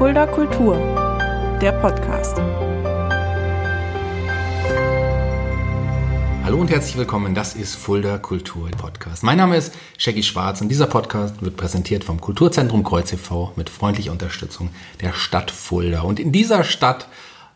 Fulda Kultur, der Podcast. Hallo und herzlich willkommen, das ist Fulda Kultur Podcast. Mein Name ist Shaggy Schwarz und dieser Podcast wird präsentiert vom Kulturzentrum Kreuz e.V. mit freundlicher Unterstützung der Stadt Fulda. Und in dieser Stadt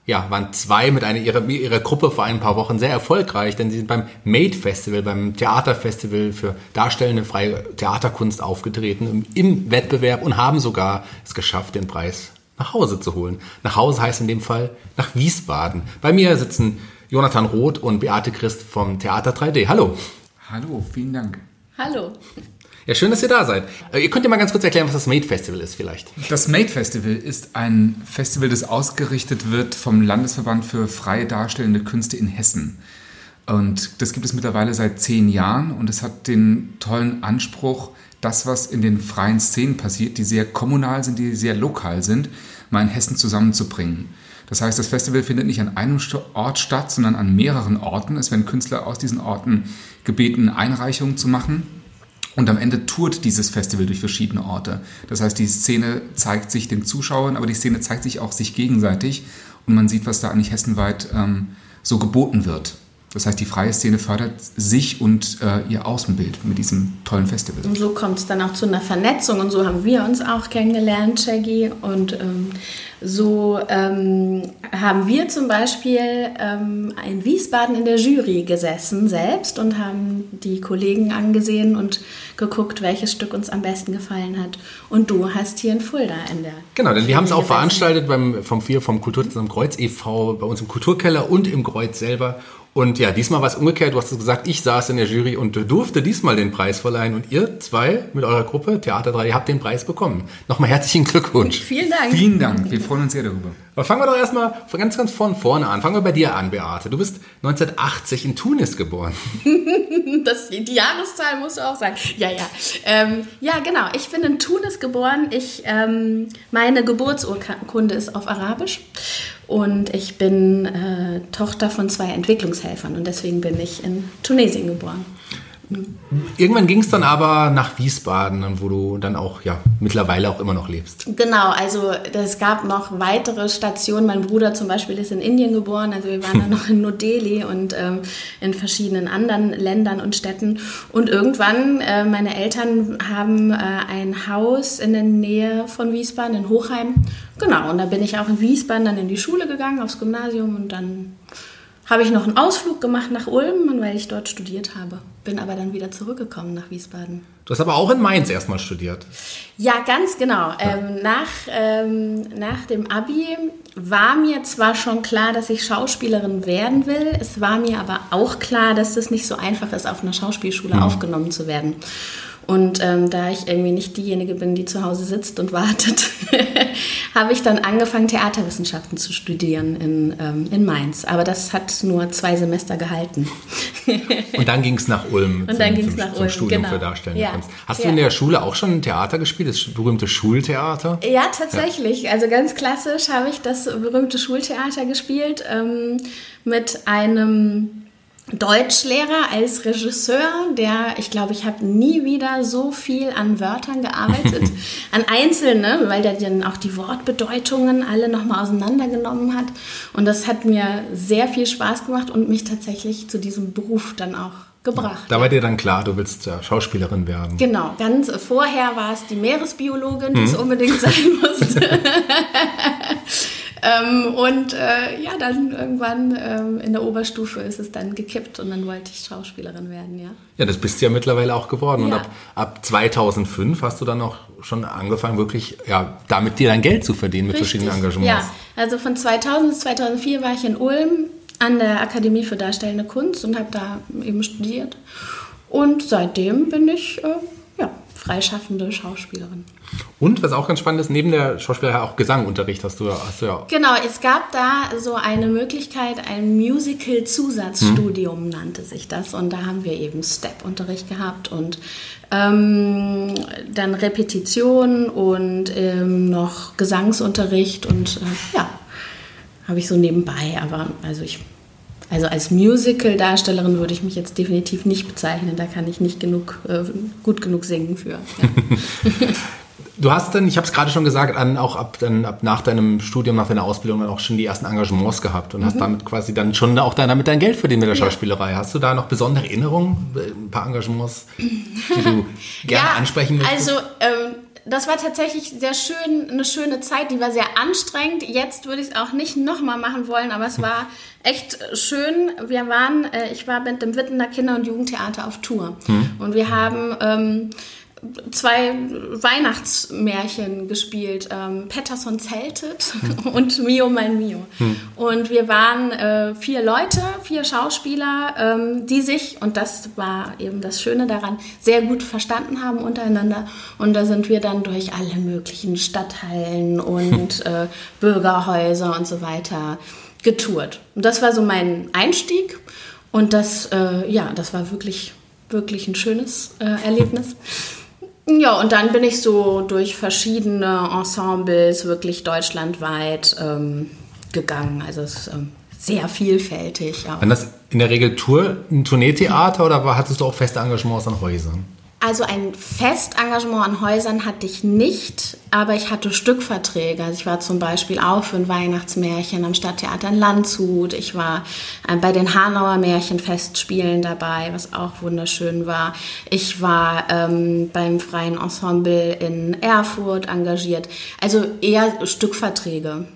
ja, waren zwei mit einer ihrer, ihrer Gruppe vor ein paar Wochen sehr erfolgreich, denn sie sind beim Made Festival, beim Theaterfestival für darstellende freie Theaterkunst aufgetreten im, im Wettbewerb und haben sogar es geschafft, den Preis nach Hause zu holen. Nach Hause heißt in dem Fall nach Wiesbaden. Bei mir sitzen Jonathan Roth und Beate Christ vom Theater 3D. Hallo. Hallo, vielen Dank. Hallo. Ja, schön, dass ihr da seid. Äh, ihr könnt ja mal ganz kurz erklären, was das Made Festival ist vielleicht. Das Made Festival ist ein Festival, das ausgerichtet wird vom Landesverband für freie darstellende Künste in Hessen. Und das gibt es mittlerweile seit zehn Jahren und es hat den tollen Anspruch, das, was in den freien Szenen passiert, die sehr kommunal sind, die sehr lokal sind, mal in Hessen zusammenzubringen. Das heißt, das Festival findet nicht an einem Ort statt, sondern an mehreren Orten. Es werden Künstler aus diesen Orten gebeten, Einreichungen zu machen. Und am Ende tourt dieses Festival durch verschiedene Orte. Das heißt, die Szene zeigt sich den Zuschauern, aber die Szene zeigt sich auch sich gegenseitig. Und man sieht, was da eigentlich hessenweit ähm, so geboten wird. Das heißt, die freie Szene fördert sich und äh, ihr Außenbild mit diesem tollen Festival. Und so kommt es dann auch zu einer Vernetzung und so haben wir uns auch kennengelernt, Shaggy. Und ähm, so ähm, haben wir zum Beispiel ähm, in Wiesbaden in der Jury gesessen selbst und haben die Kollegen angesehen und geguckt, welches Stück uns am besten gefallen hat. Und du hast hier in Fulda in der. Genau, denn wir haben es auch veranstaltet beim, vom vier vom Kulturzentrum Kreuz e.V. bei uns im Kulturkeller und im Kreuz selber. Und ja, diesmal war es umgekehrt. Du hast gesagt, ich saß in der Jury und durfte diesmal den Preis verleihen. Und ihr zwei mit eurer Gruppe Theater 3, ihr habt den Preis bekommen. Nochmal herzlichen Glückwunsch. Vielen Dank. Vielen Dank. Wir freuen uns sehr darüber. Aber fangen wir doch erstmal ganz, ganz von vorne an. Fangen wir bei dir an, Beate. Du bist 1980 in Tunis geboren. das, die Jahreszahl musst du auch sagen. Ja, ja. Ähm, ja, genau. Ich bin in Tunis geboren. Ich, ähm, meine Geburtsurkunde ist auf Arabisch. Und ich bin äh, Tochter von zwei Entwicklungshelfern und deswegen bin ich in Tunesien geboren. Irgendwann ging es dann aber nach Wiesbaden, wo du dann auch ja mittlerweile auch immer noch lebst. Genau, also es gab noch weitere Stationen. Mein Bruder zum Beispiel ist in Indien geboren, also wir waren dann noch in Neu-Delhi und ähm, in verschiedenen anderen Ländern und Städten. Und irgendwann, äh, meine Eltern haben äh, ein Haus in der Nähe von Wiesbaden, in Hochheim. Genau, und da bin ich auch in Wiesbaden dann in die Schule gegangen, aufs Gymnasium und dann habe ich noch einen Ausflug gemacht nach Ulm, weil ich dort studiert habe. Bin aber dann wieder zurückgekommen nach Wiesbaden. Du hast aber auch in Mainz erstmal studiert. Ja, ganz genau. Ja. Ähm, nach, ähm, nach dem Abi war mir zwar schon klar, dass ich Schauspielerin werden will. Es war mir aber auch klar, dass es nicht so einfach ist, auf einer Schauspielschule mhm. aufgenommen zu werden. Und ähm, da ich irgendwie nicht diejenige bin, die zu Hause sitzt und wartet, habe ich dann angefangen, Theaterwissenschaften zu studieren in, ähm, in Mainz. Aber das hat nur zwei Semester gehalten. und dann ging es nach Ulm. Und dann ging es nach zum Ulm. Studium genau. für Darstellende ja. Kunst. Hast ja. du in der Schule auch schon Theater gespielt, das berühmte Schultheater? Ja, tatsächlich. Ja. Also ganz klassisch habe ich das berühmte Schultheater gespielt ähm, mit einem Deutschlehrer als Regisseur, der, ich glaube, ich habe nie wieder so viel an Wörtern gearbeitet, an einzelne, weil der dann auch die Wortbedeutungen alle nochmal auseinandergenommen hat. Und das hat mir sehr viel Spaß gemacht und mich tatsächlich zu diesem Beruf dann auch gebracht. Da war dir dann klar, du willst ja Schauspielerin werden. Genau, ganz vorher war es die Meeresbiologin, die mhm. es unbedingt sein musste. Ähm, und äh, ja, dann irgendwann ähm, in der Oberstufe ist es dann gekippt und dann wollte ich Schauspielerin werden, ja. Ja, das bist du ja mittlerweile auch geworden. Ja. Und ab, ab 2005 hast du dann auch schon angefangen, wirklich ja, damit dir dein Geld zu verdienen mit Richtig. verschiedenen Engagements. Ja, also von 2000 bis 2004 war ich in Ulm an der Akademie für Darstellende Kunst und habe da eben studiert. Und seitdem bin ich äh, freischaffende Schauspielerin. Und was auch ganz spannend ist, neben der Schauspielerei auch Gesangunterricht hast du, hast du ja. Genau, es gab da so eine Möglichkeit, ein Musical-Zusatzstudium hm. nannte sich das. Und da haben wir eben Step-Unterricht gehabt und ähm, dann Repetition und ähm, noch Gesangsunterricht und äh, ja, habe ich so nebenbei. Aber also ich also als Musical-Darstellerin würde ich mich jetzt definitiv nicht bezeichnen. Da kann ich nicht genug, äh, gut genug singen für. Ja. Du hast dann, ich habe es gerade schon gesagt, an, auch ab, dann, ab nach deinem Studium, nach deiner Ausbildung dann auch schon die ersten Engagements gehabt und mhm. hast damit quasi dann schon auch damit dein Geld verdient mit der ja. Schauspielerei. Hast du da noch besondere Erinnerungen, ein paar Engagements, die du gerne ja, ansprechen möchtest? Also ähm, das war tatsächlich sehr schön, eine schöne Zeit, die war sehr anstrengend. Jetzt würde ich es auch nicht nochmal machen wollen, aber es war echt schön. Wir waren, äh, ich war mit dem Wittener Kinder- und Jugendtheater auf Tour hm. und wir haben ähm, zwei Weihnachtsmärchen gespielt. Ähm, Patterson zeltet hm. und Mio mein Mio. Hm. Und wir waren äh, vier Leute, vier Schauspieler, ähm, die sich, und das war eben das Schöne daran, sehr gut verstanden haben untereinander. Und da sind wir dann durch alle möglichen Stadthallen und äh, Bürgerhäuser und so weiter getourt. Und das war so mein Einstieg. Und das, äh, ja, das war wirklich, wirklich ein schönes äh, Erlebnis. Ja, und dann bin ich so durch verschiedene Ensembles wirklich deutschlandweit ähm, gegangen. Also es ist ähm, sehr vielfältig. Auch. Waren das in der Regel Tour, ein Tourneetheater oder hattest du auch feste Engagements an Häusern? Also ein Festengagement an Häusern hatte ich nicht, aber ich hatte Stückverträge. Also ich war zum Beispiel auch für ein Weihnachtsmärchen am Stadttheater in Landshut. Ich war äh, bei den Hanauer Märchenfestspielen dabei, was auch wunderschön war. Ich war ähm, beim Freien Ensemble in Erfurt engagiert. Also eher Stückverträge.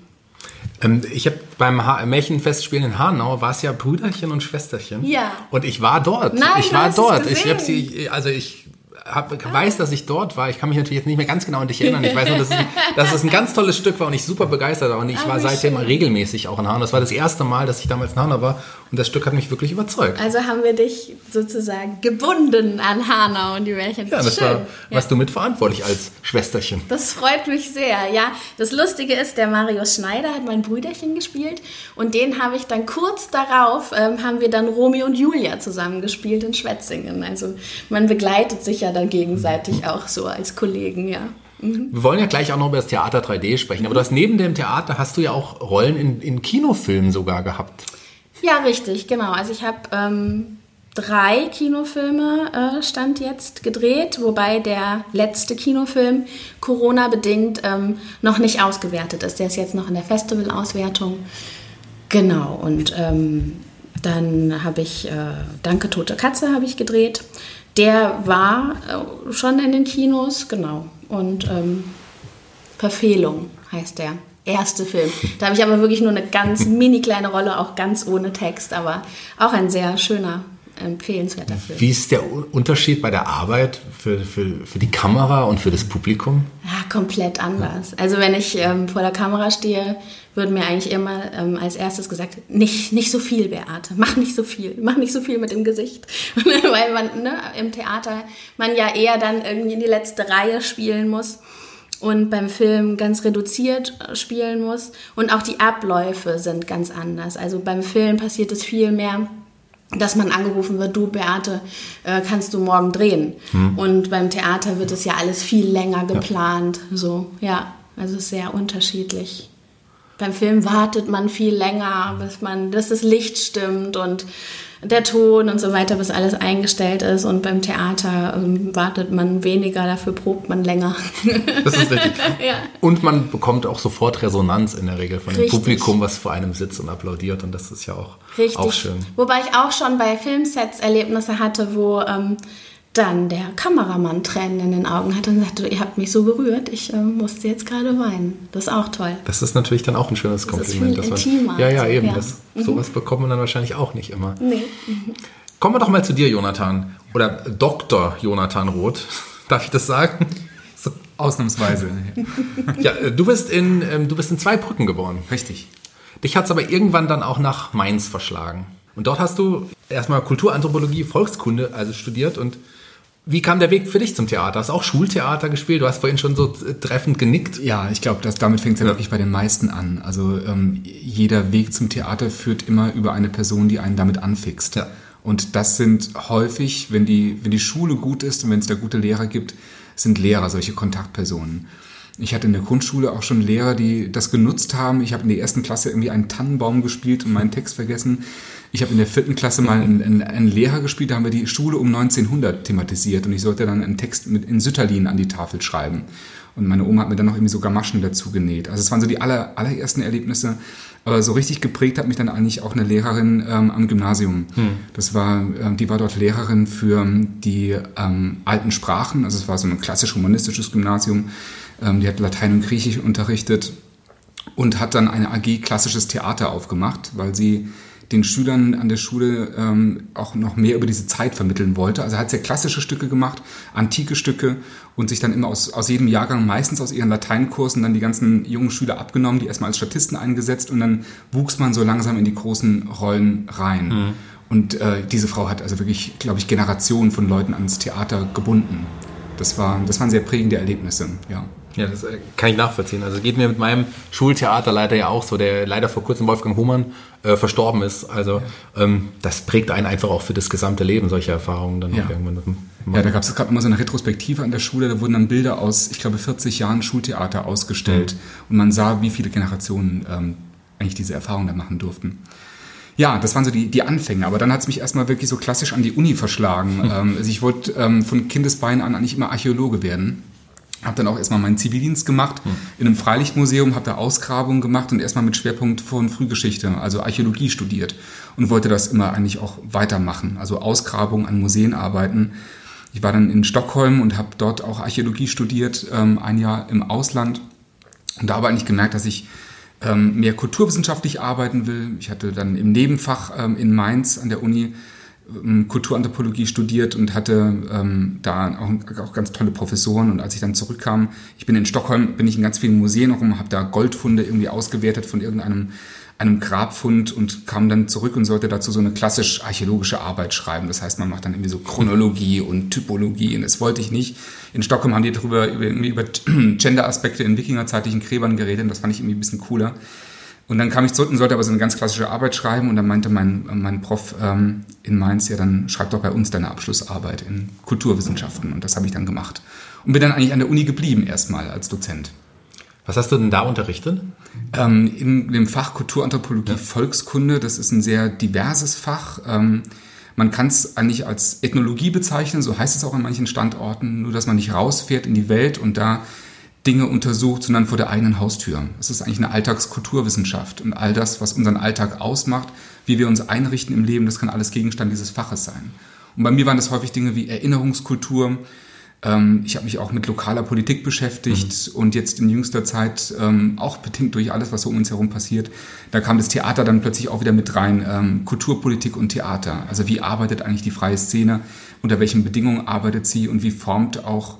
Ähm, ich habe beim ha Märchenfestspielen in Hanau war es ja Brüderchen und Schwesterchen. Ja. Und ich war dort. Nein, ich war dort. Ich habe sie, also ich hab, weiß, dass ich dort war. Ich kann mich natürlich jetzt nicht mehr ganz genau an dich erinnern. Ich weiß nur, dass es, ein, dass es ein ganz tolles Stück war und ich super begeistert war. Und ich ah, war seitdem schön. regelmäßig auch in Hanau. Das war das erste Mal, dass ich damals in Hanau war und das Stück hat mich wirklich überzeugt. Also haben wir dich sozusagen gebunden an Hanau und die Märchen. Ja, das Schön. war, ja. warst du mitverantwortlich als Schwesterchen. Das freut mich sehr. Ja, das Lustige ist, der Marius Schneider hat mein Brüderchen gespielt und den habe ich dann kurz darauf, ähm, haben wir dann Romeo und Julia zusammen gespielt in Schwetzingen. Also man begleitet sich ja dann gegenseitig auch so als Kollegen, ja. Mhm. Wir wollen ja gleich auch noch über das Theater 3D sprechen, aber du hast neben dem Theater hast du ja auch Rollen in, in Kinofilmen sogar gehabt. Ja, richtig, genau. Also ich habe ähm, drei Kinofilme äh, Stand jetzt gedreht, wobei der letzte Kinofilm Corona-bedingt ähm, noch nicht ausgewertet ist. Der ist jetzt noch in der Festivalauswertung. Genau, und ähm, dann habe ich äh, Danke Tote Katze habe ich gedreht. Der war äh, schon in den Kinos, genau. Und ähm, Verfehlung heißt der erste Film. Da habe ich aber wirklich nur eine ganz mini kleine Rolle, auch ganz ohne Text, aber auch ein sehr schöner, empfehlenswerter Film. Wie ist der Unterschied bei der Arbeit für, für, für die Kamera und für das Publikum? Ja, komplett anders. Also wenn ich ähm, vor der Kamera stehe, wird mir eigentlich immer ähm, als erstes gesagt, nicht, nicht so viel, Beate, mach nicht so viel, mach nicht so viel mit dem Gesicht. Weil man ne, im Theater man ja eher dann irgendwie in die letzte Reihe spielen muss und beim Film ganz reduziert äh, spielen muss. Und auch die Abläufe sind ganz anders. Also beim Film passiert es viel mehr, dass man angerufen wird, du Beate, äh, kannst du morgen drehen? Hm. Und beim Theater wird es ja alles viel länger geplant. Ja. So, ja, also sehr unterschiedlich. Beim Film wartet man viel länger, bis man, dass das Licht stimmt und der Ton und so weiter, bis alles eingestellt ist. Und beim Theater ähm, wartet man weniger, dafür probt man länger. Das ist richtig. ja. Und man bekommt auch sofort Resonanz in der Regel von dem richtig. Publikum, was vor einem sitzt und applaudiert. Und das ist ja auch, auch schön. Wobei ich auch schon bei Filmsets Erlebnisse hatte, wo ähm, dann der Kameramann Tränen in den Augen hatte und sagte, ihr habt mich so berührt, ich äh, musste jetzt gerade weinen. Das ist auch toll. Das ist natürlich dann auch ein schönes das Kompliment. Ist viel man, ja, ja, eben. Ja. Das, mhm. Sowas bekommt man dann wahrscheinlich auch nicht immer. Nee. Kommen wir doch mal zu dir, Jonathan. Oder Dr. Jonathan Roth. Darf ich das sagen? So. Ausnahmsweise. ja, äh, du bist, in, ähm, du bist in Zweibrücken geboren. Richtig. Dich hat es aber irgendwann dann auch nach Mainz verschlagen. Und dort hast du erstmal Kulturanthropologie, Volkskunde also studiert und wie kam der Weg für dich zum Theater? Hast du auch Schultheater gespielt? Du hast vorhin schon so treffend genickt. Ja, ich glaube, damit fängt es ja wirklich bei den meisten an. Also ähm, jeder Weg zum Theater führt immer über eine Person, die einen damit anfixt. Ja. Und das sind häufig, wenn die, wenn die Schule gut ist und wenn es da gute Lehrer gibt, sind Lehrer solche Kontaktpersonen. Ich hatte in der Grundschule auch schon Lehrer, die das genutzt haben. Ich habe in der ersten Klasse irgendwie einen Tannenbaum gespielt und meinen Text vergessen. Ich habe in der vierten Klasse mal einen, einen, einen, Lehrer gespielt, da haben wir die Schule um 1900 thematisiert und ich sollte dann einen Text mit in Sütterlin an die Tafel schreiben. Und meine Oma hat mir dann noch irgendwie so Gamaschen dazu genäht. Also es waren so die aller, allerersten Erlebnisse. Aber so richtig geprägt hat mich dann eigentlich auch eine Lehrerin ähm, am Gymnasium. Hm. Das war, ähm, die war dort Lehrerin für die ähm, alten Sprachen. Also es war so ein klassisch humanistisches Gymnasium. Ähm, die hat Latein und Griechisch unterrichtet und hat dann eine AG klassisches Theater aufgemacht, weil sie den Schülern an der Schule ähm, auch noch mehr über diese Zeit vermitteln wollte. Also er hat sehr klassische Stücke gemacht, antike Stücke und sich dann immer aus, aus jedem Jahrgang, meistens aus ihren Lateinkursen, dann die ganzen jungen Schüler abgenommen, die erstmal als Statisten eingesetzt und dann wuchs man so langsam in die großen Rollen rein. Mhm. Und äh, diese Frau hat also wirklich, glaube ich, Generationen von Leuten ans Theater gebunden. Das, war, das waren sehr prägende Erlebnisse, ja. Ja, das äh, kann ich nachvollziehen. Also geht mir mit meinem Schultheater leider ja auch so, der leider vor kurzem Wolfgang Humann äh, verstorben ist. Also ja. ähm, das prägt einen einfach auch für das gesamte Leben, solche Erfahrungen dann ja. irgendwann. Ja, da gab es gerade immer so eine Retrospektive an der Schule, da wurden dann Bilder aus, ich glaube, 40 Jahren Schultheater ausgestellt mhm. und man sah, wie viele Generationen ähm, eigentlich diese Erfahrung da machen durften. Ja, das waren so die, die Anfänge. Aber dann hat es mich erstmal wirklich so klassisch an die Uni verschlagen. ähm, also ich wollte ähm, von Kindesbeinen an eigentlich immer Archäologe werden. Habe dann auch erstmal meinen Zivildienst gemacht hm. in einem Freilichtmuseum, habe da Ausgrabungen gemacht und erstmal mit Schwerpunkt von Frühgeschichte, also Archäologie studiert und wollte das immer eigentlich auch weitermachen, also Ausgrabungen an Museen arbeiten. Ich war dann in Stockholm und habe dort auch Archäologie studiert, ähm, ein Jahr im Ausland und da aber eigentlich gemerkt, dass ich ähm, mehr kulturwissenschaftlich arbeiten will. Ich hatte dann im Nebenfach ähm, in Mainz an der Uni Kulturanthropologie studiert und hatte ähm, da auch, auch, ganz tolle Professoren. Und als ich dann zurückkam, ich bin in Stockholm, bin ich in ganz vielen Museen rum, habe da Goldfunde irgendwie ausgewertet von irgendeinem einem Grabfund und kam dann zurück und sollte dazu so eine klassisch archäologische Arbeit schreiben. Das heißt, man macht dann irgendwie so Chronologie und Typologie und das wollte ich nicht. In Stockholm haben die darüber über, über Gender-Aspekte in wikingerzeitlichen Gräbern geredet und das fand ich irgendwie ein bisschen cooler. Und dann kam ich zurück und sollte aber so eine ganz klassische Arbeit schreiben und dann meinte mein, mein Prof ähm, in Mainz, ja, dann schreib doch bei uns deine Abschlussarbeit in Kulturwissenschaften und das habe ich dann gemacht. Und bin dann eigentlich an der Uni geblieben erstmal als Dozent. Was hast du denn da unterrichtet? Ähm, in dem Fach Kulturanthropologie ja. Volkskunde, das ist ein sehr diverses Fach. Ähm, man kann es eigentlich als Ethnologie bezeichnen, so heißt es auch an manchen Standorten, nur dass man nicht rausfährt in die Welt und da Dinge untersucht, sondern vor der eigenen Haustür. Es ist eigentlich eine Alltagskulturwissenschaft und all das, was unseren Alltag ausmacht, wie wir uns einrichten im Leben, das kann alles Gegenstand dieses Faches sein. Und bei mir waren das häufig Dinge wie Erinnerungskultur. Ähm, ich habe mich auch mit lokaler Politik beschäftigt mhm. und jetzt in jüngster Zeit ähm, auch bedingt durch alles, was so um uns herum passiert. Da kam das Theater dann plötzlich auch wieder mit rein. Ähm, Kulturpolitik und Theater. Also wie arbeitet eigentlich die freie Szene? Unter welchen Bedingungen arbeitet sie und wie formt auch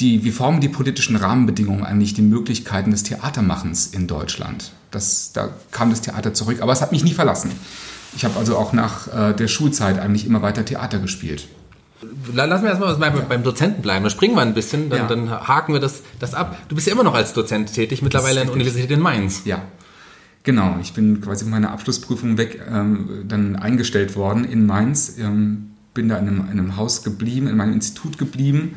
die, wie formen die politischen Rahmenbedingungen eigentlich die Möglichkeiten des Theatermachens in Deutschland? Das, da kam das Theater zurück, aber es hat mich nie verlassen. Ich habe also auch nach äh, der Schulzeit eigentlich immer weiter Theater gespielt. Lass mir erstmal beim, ja. beim Dozenten bleiben. Da springen wir ein bisschen, dann, ja. dann, haken wir das, das ab. Du bist ja immer noch als Dozent tätig, mittlerweile an der Universität in Mainz. Ja. Genau, ich bin quasi von meiner Abschlussprüfung weg ähm, dann eingestellt worden in Mainz. Ähm, bin da in einem, in einem Haus geblieben, in meinem Institut geblieben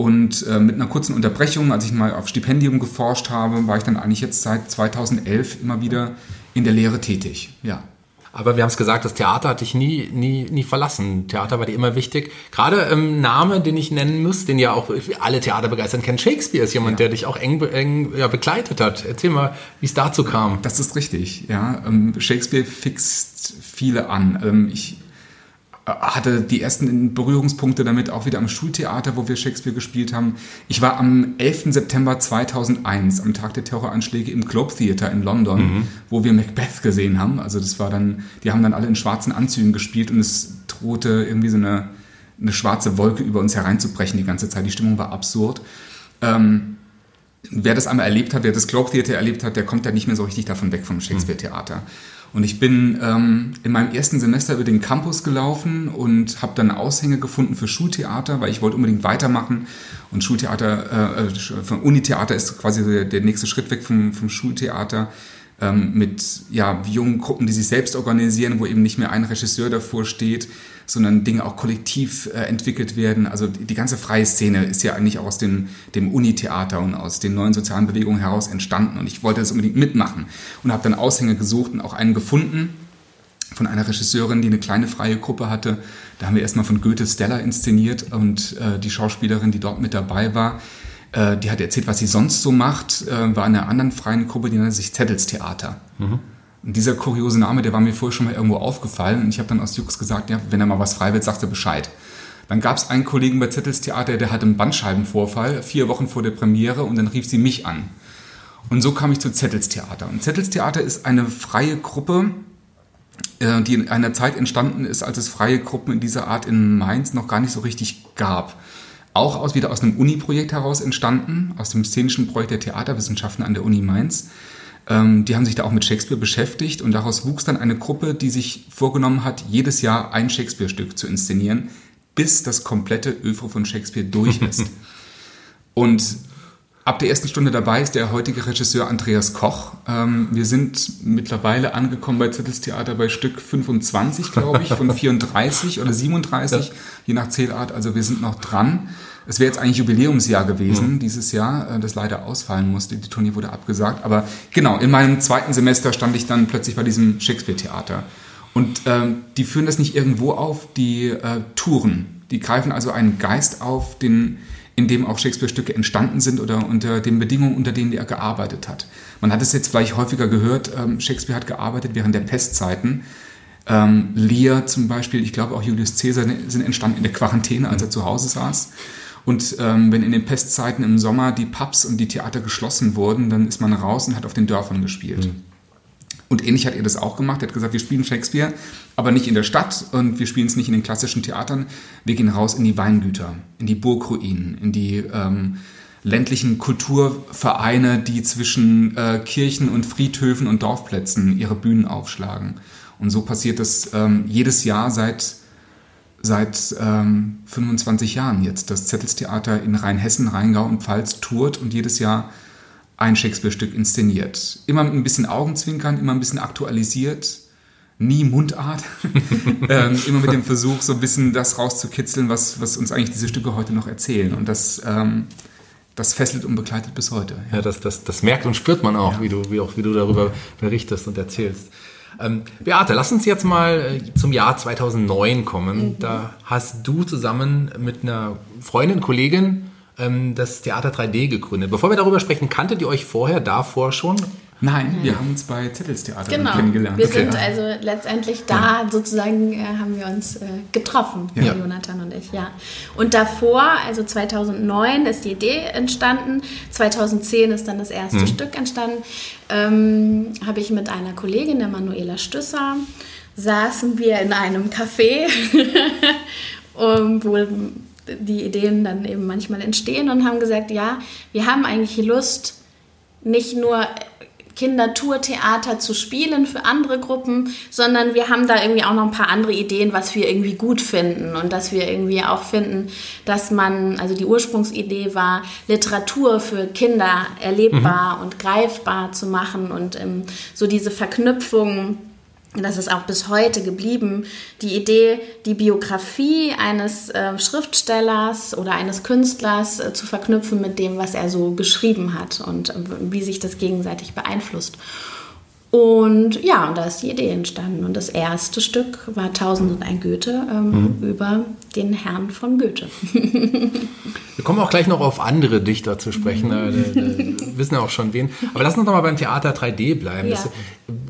und äh, mit einer kurzen Unterbrechung, als ich mal auf Stipendium geforscht habe, war ich dann eigentlich jetzt seit 2011 immer wieder in der Lehre tätig. Ja. Aber wir haben es gesagt, das Theater hat dich nie, nie, nie verlassen. Theater war dir immer wichtig. Gerade ähm, Name, den ich nennen muss, den ja auch alle Theaterbegeistern kennen, Shakespeare ist jemand, ja. der dich auch eng, eng ja, begleitet hat. Erzähl mal, wie es dazu kam. Das ist richtig, ja. Ähm, Shakespeare fixt viele an. Ähm, ich hatte die ersten Berührungspunkte damit auch wieder am Schultheater, wo wir Shakespeare gespielt haben. Ich war am 11. September 2001, am Tag der Terroranschläge im Globe Theater in London, mhm. wo wir Macbeth gesehen haben. Also das war dann, die haben dann alle in schwarzen Anzügen gespielt und es drohte irgendwie so eine, eine schwarze Wolke über uns hereinzubrechen die ganze Zeit. Die Stimmung war absurd. Ähm, wer das einmal erlebt hat, wer das Globe Theater erlebt hat, der kommt da nicht mehr so richtig davon weg vom Shakespeare Theater. Mhm. Und ich bin ähm, in meinem ersten Semester über den Campus gelaufen und habe dann Aushänge gefunden für Schultheater, weil ich wollte unbedingt weitermachen. Und Schultheater, äh, äh Unitheater ist quasi der, der nächste Schritt weg vom, vom Schultheater ähm, mit ja, jungen Gruppen, die sich selbst organisieren, wo eben nicht mehr ein Regisseur davor steht, sondern Dinge auch kollektiv äh, entwickelt werden. Also die, die, ganze freie Szene ist ja eigentlich auch aus dem, dem Unitheater und aus den neuen sozialen Bewegungen heraus entstanden. Und ich wollte das unbedingt mitmachen und habe dann Aushänge gesucht und auch einen gefunden von einer Regisseurin, die eine kleine freie Gruppe hatte. Da haben wir erstmal von Goethe Stella inszeniert und äh, die Schauspielerin, die dort mit dabei war, Äh, die hat erzählt, was sie sonst so macht, äh, war in einer anderen freien Gruppe, die nennt sich Zettelstheater. Mhm. Und dieser kuriose Name, der war mir vorher schon mal irgendwo aufgefallen und ich habe dann aus Jux gesagt, ja, wenn er mal was frei wird, sagt er Bescheid. Dann gab es einen Kollegen bei Zettelstheater, der hatte einen Bandscheibenvorfall, vier Wochen vor der Premiere und dann rief sie mich an. Und so kam ich zu Zettelstheater. Und Zettelstheater ist eine freie Gruppe, äh, die in einer Zeit entstanden ist, als es freie Gruppen in dieser Art in Mainz noch gar nicht so richtig gab. Auch aus, wieder aus einem Uni-Projekt heraus entstanden, aus dem szenischen Projekt der Theaterwissenschaften an der Uni Mainz. Ähm, die haben sich da auch mit Shakespeare beschäftigt und daraus wuchs dann eine Gruppe, die sich vorgenommen hat, jedes Jahr ein Shakespeare-Stück zu inszenieren, bis das komplette Öfre von Shakespeare durch ist. und ab der ersten Stunde dabei ist der heutige Regisseur Andreas Koch. Ähm, wir sind mittlerweile angekommen bei Zittelstheater bei Stück 25, glaube ich, von 34 oder 37, ja. je nach Zählart. Also wir sind noch dran. Es wäre jetzt eigentlich Jubiläumsjahr gewesen, mhm. dieses Jahr, äh, das leider ausfallen musste. Die Tournee wurde abgesagt. Aber genau, in meinem zweiten Semester stand ich dann plötzlich bei diesem Shakespeare-Theater. Und ähm, die führen das nicht irgendwo auf, die äh, Touren. Die greifen also einen Geist auf, den in dem auch Shakespeare-Stücke entstanden sind oder unter den Bedingungen, unter denen er gearbeitet hat. Man hat es jetzt vielleicht häufiger gehört, ähm, Shakespeare hat gearbeitet während der Pestzeiten. Ähm, Lear zum Beispiel, ich glaube auch Julius Caesar sind entstanden in der Quarantäne, als er zu Hause saß. Und ähm, wenn in den Pestzeiten im Sommer die Pubs und die Theater geschlossen wurden, dann ist man raus und hat auf den Dörfern gespielt. Mhm. Und ähnlich hat er das auch gemacht. Er hat gesagt, wir spielen Shakespeare, aber nicht in der Stadt und wir spielen es nicht in den klassischen Theatern. Wir gehen raus in die Weingüter, in die Burgruinen, in die ähm, ländlichen Kulturvereine, die zwischen äh, Kirchen und Friedhöfen und Dorfplätzen ihre Bühnen aufschlagen. Und so passiert das ähm, jedes Jahr seit, seit ähm, 25 Jahren jetzt. Das Zettelstheater in Rheinhessen, Rheingau und Pfalz tourt und jedes Jahr ein Shakespeare-Stück inszeniert. Immer mit ein bisschen Augenzwinkern, immer ein bisschen aktualisiert, nie Mundart. ähm, immer mit dem Versuch, so ein bisschen das rauszukitzeln, was, was uns eigentlich diese Stücke heute noch erzählen. Und das, ähm, das fesselt und begleitet bis heute. Ja, ja das, das, das merkt und spürt man auch, ja. wie, du, wie, auch wie du darüber berichtest und erzählst. Ähm, Beate, lass uns jetzt mal äh, zum Jahr 2009 kommen. Mhm. Da hast du zusammen mit einer Freundin, Kollegin ähm, das Theater 3D gegründet. Bevor wir darüber sprechen, kanntet ihr euch vorher davor schon? Nein, wir haben uns bei Zettelstheater genau. kennengelernt. Wir sind also letztendlich da ja. sozusagen, äh, haben wir uns äh, getroffen, ja. Jonathan und ich, ja. Und davor, also 2009 ist die Idee entstanden, 2010 ist dann das erste mhm. Stück entstanden, ähm, habe ich mit einer Kollegin, der Manuela Stüsser, saßen wir in einem Café, wo die Ideen dann eben manchmal entstehen und haben gesagt, ja, wir haben eigentlich Lust, nicht nur Kindertourtheater zu spielen für andere Gruppen, sondern wir haben da irgendwie auch noch ein paar andere Ideen, was wir irgendwie gut finden und dass wir irgendwie auch finden, dass man, also die Ursprungsidee war, Literatur für Kinder erlebbar mhm. und greifbar zu machen und ähm, so diese Verknüpfung das ist auch bis heute geblieben, die Idee, die Biografie eines äh, Schriftstellers oder eines Künstlers äh, zu verknüpfen mit dem, was er so geschrieben hat und äh, wie sich das gegenseitig beeinflusst. Und ja, und da ist die Idee entstanden. Und das erste Stück war Tausend und ein Goethe ähm, mhm. über den Herrn von Goethe. Wir kommen auch gleich noch auf andere Dichter zu sprechen. Mhm. Wir wissen ja auch schon wen. Aber lass uns noch mal beim Theater 3D bleiben. Ja. Das,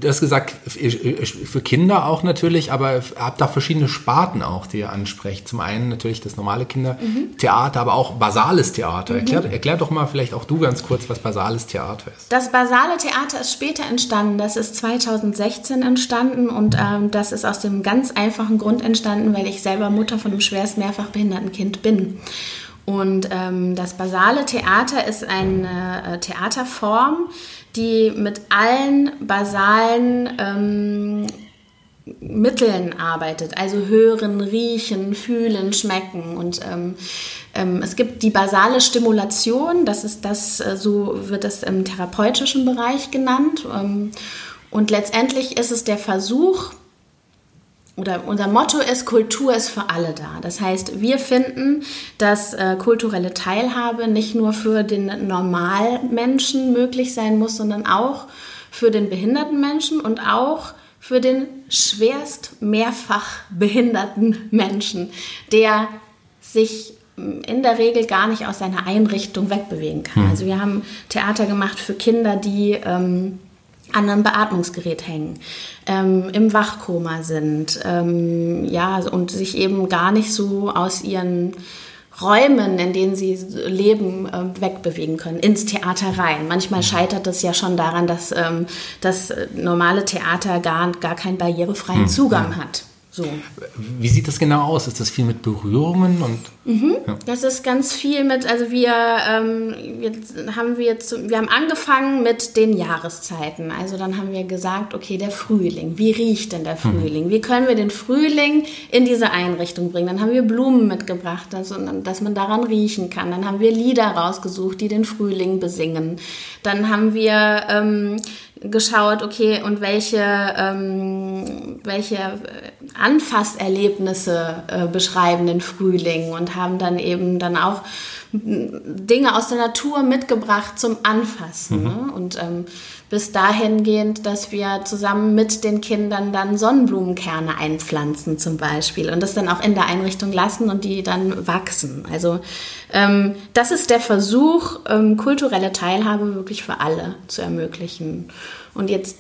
du hast gesagt, für Kinder auch natürlich, aber habt da verschiedene Sparten auch, die ihr ansprecht. Zum einen natürlich das normale Kindertheater, mhm. aber auch basales Theater. Mhm. Erklär, erklär doch mal vielleicht auch du ganz kurz, was basales Theater ist. Das basale Theater ist später entstanden. Das ist 2016 entstanden und ähm, das ist aus dem ganz einfachen Grund entstanden, weil ich selber Mutter von einem schwerst mehrfach behinderten Kind bin. Und ähm, das basale Theater ist eine äh, Theaterform, die mit allen basalen ähm, Mitteln arbeitet, also hören, riechen, fühlen, schmecken. Und ähm, ähm, es gibt die basale Stimulation, das ist das, äh, so wird es im therapeutischen Bereich genannt. Ähm, und letztendlich ist es der Versuch, oder unser Motto ist, Kultur ist für alle da. Das heißt, wir finden, dass äh, kulturelle Teilhabe nicht nur für den Normalmenschen möglich sein muss, sondern auch für den behinderten Menschen und auch für den schwerst mehrfach behinderten Menschen, der sich in der Regel gar nicht aus seiner Einrichtung wegbewegen kann. Also wir haben Theater gemacht für Kinder, die ähm, an einem Beatmungsgerät hängen, ähm, im Wachkoma sind, ähm, ja, und sich eben gar nicht so aus ihren Räumen, in denen sie leben, äh, wegbewegen können, ins Theater rein. Manchmal scheitert es ja schon daran, dass ähm, das normale Theater gar, gar keinen barrierefreien Zugang hat. So. Wie sieht das genau aus? Ist das viel mit Berührungen und? Mhm. Ja. Das ist ganz viel mit, also wir, ähm, wir haben wir jetzt, wir haben angefangen mit den Jahreszeiten. Also dann haben wir gesagt, okay, der Frühling. Wie riecht denn der mhm. Frühling? Mhm. Wie können wir den Frühling in diese Einrichtung bringen? Dann haben wir Blumen mitgebracht, also, dass man daran riechen kann. Dann haben wir Lieder rausgesucht, die den Frühling besingen. Dann haben wir ähm, geschaut, okay, und welche, ähm, welche Anfasserlebnisse äh, beschreiben den Frühling und haben dann eben dann auch Dinge aus der Natur mitgebracht zum Anfassen. Mhm. Ne? Und ähm, bis dahingehend, dass wir zusammen mit den Kindern dann Sonnenblumenkerne einpflanzen zum Beispiel und das dann auch in der Einrichtung lassen und die dann wachsen. Also ähm, das ist der Versuch, ähm, kulturelle Teilhabe wirklich für alle zu ermöglichen. Und jetzt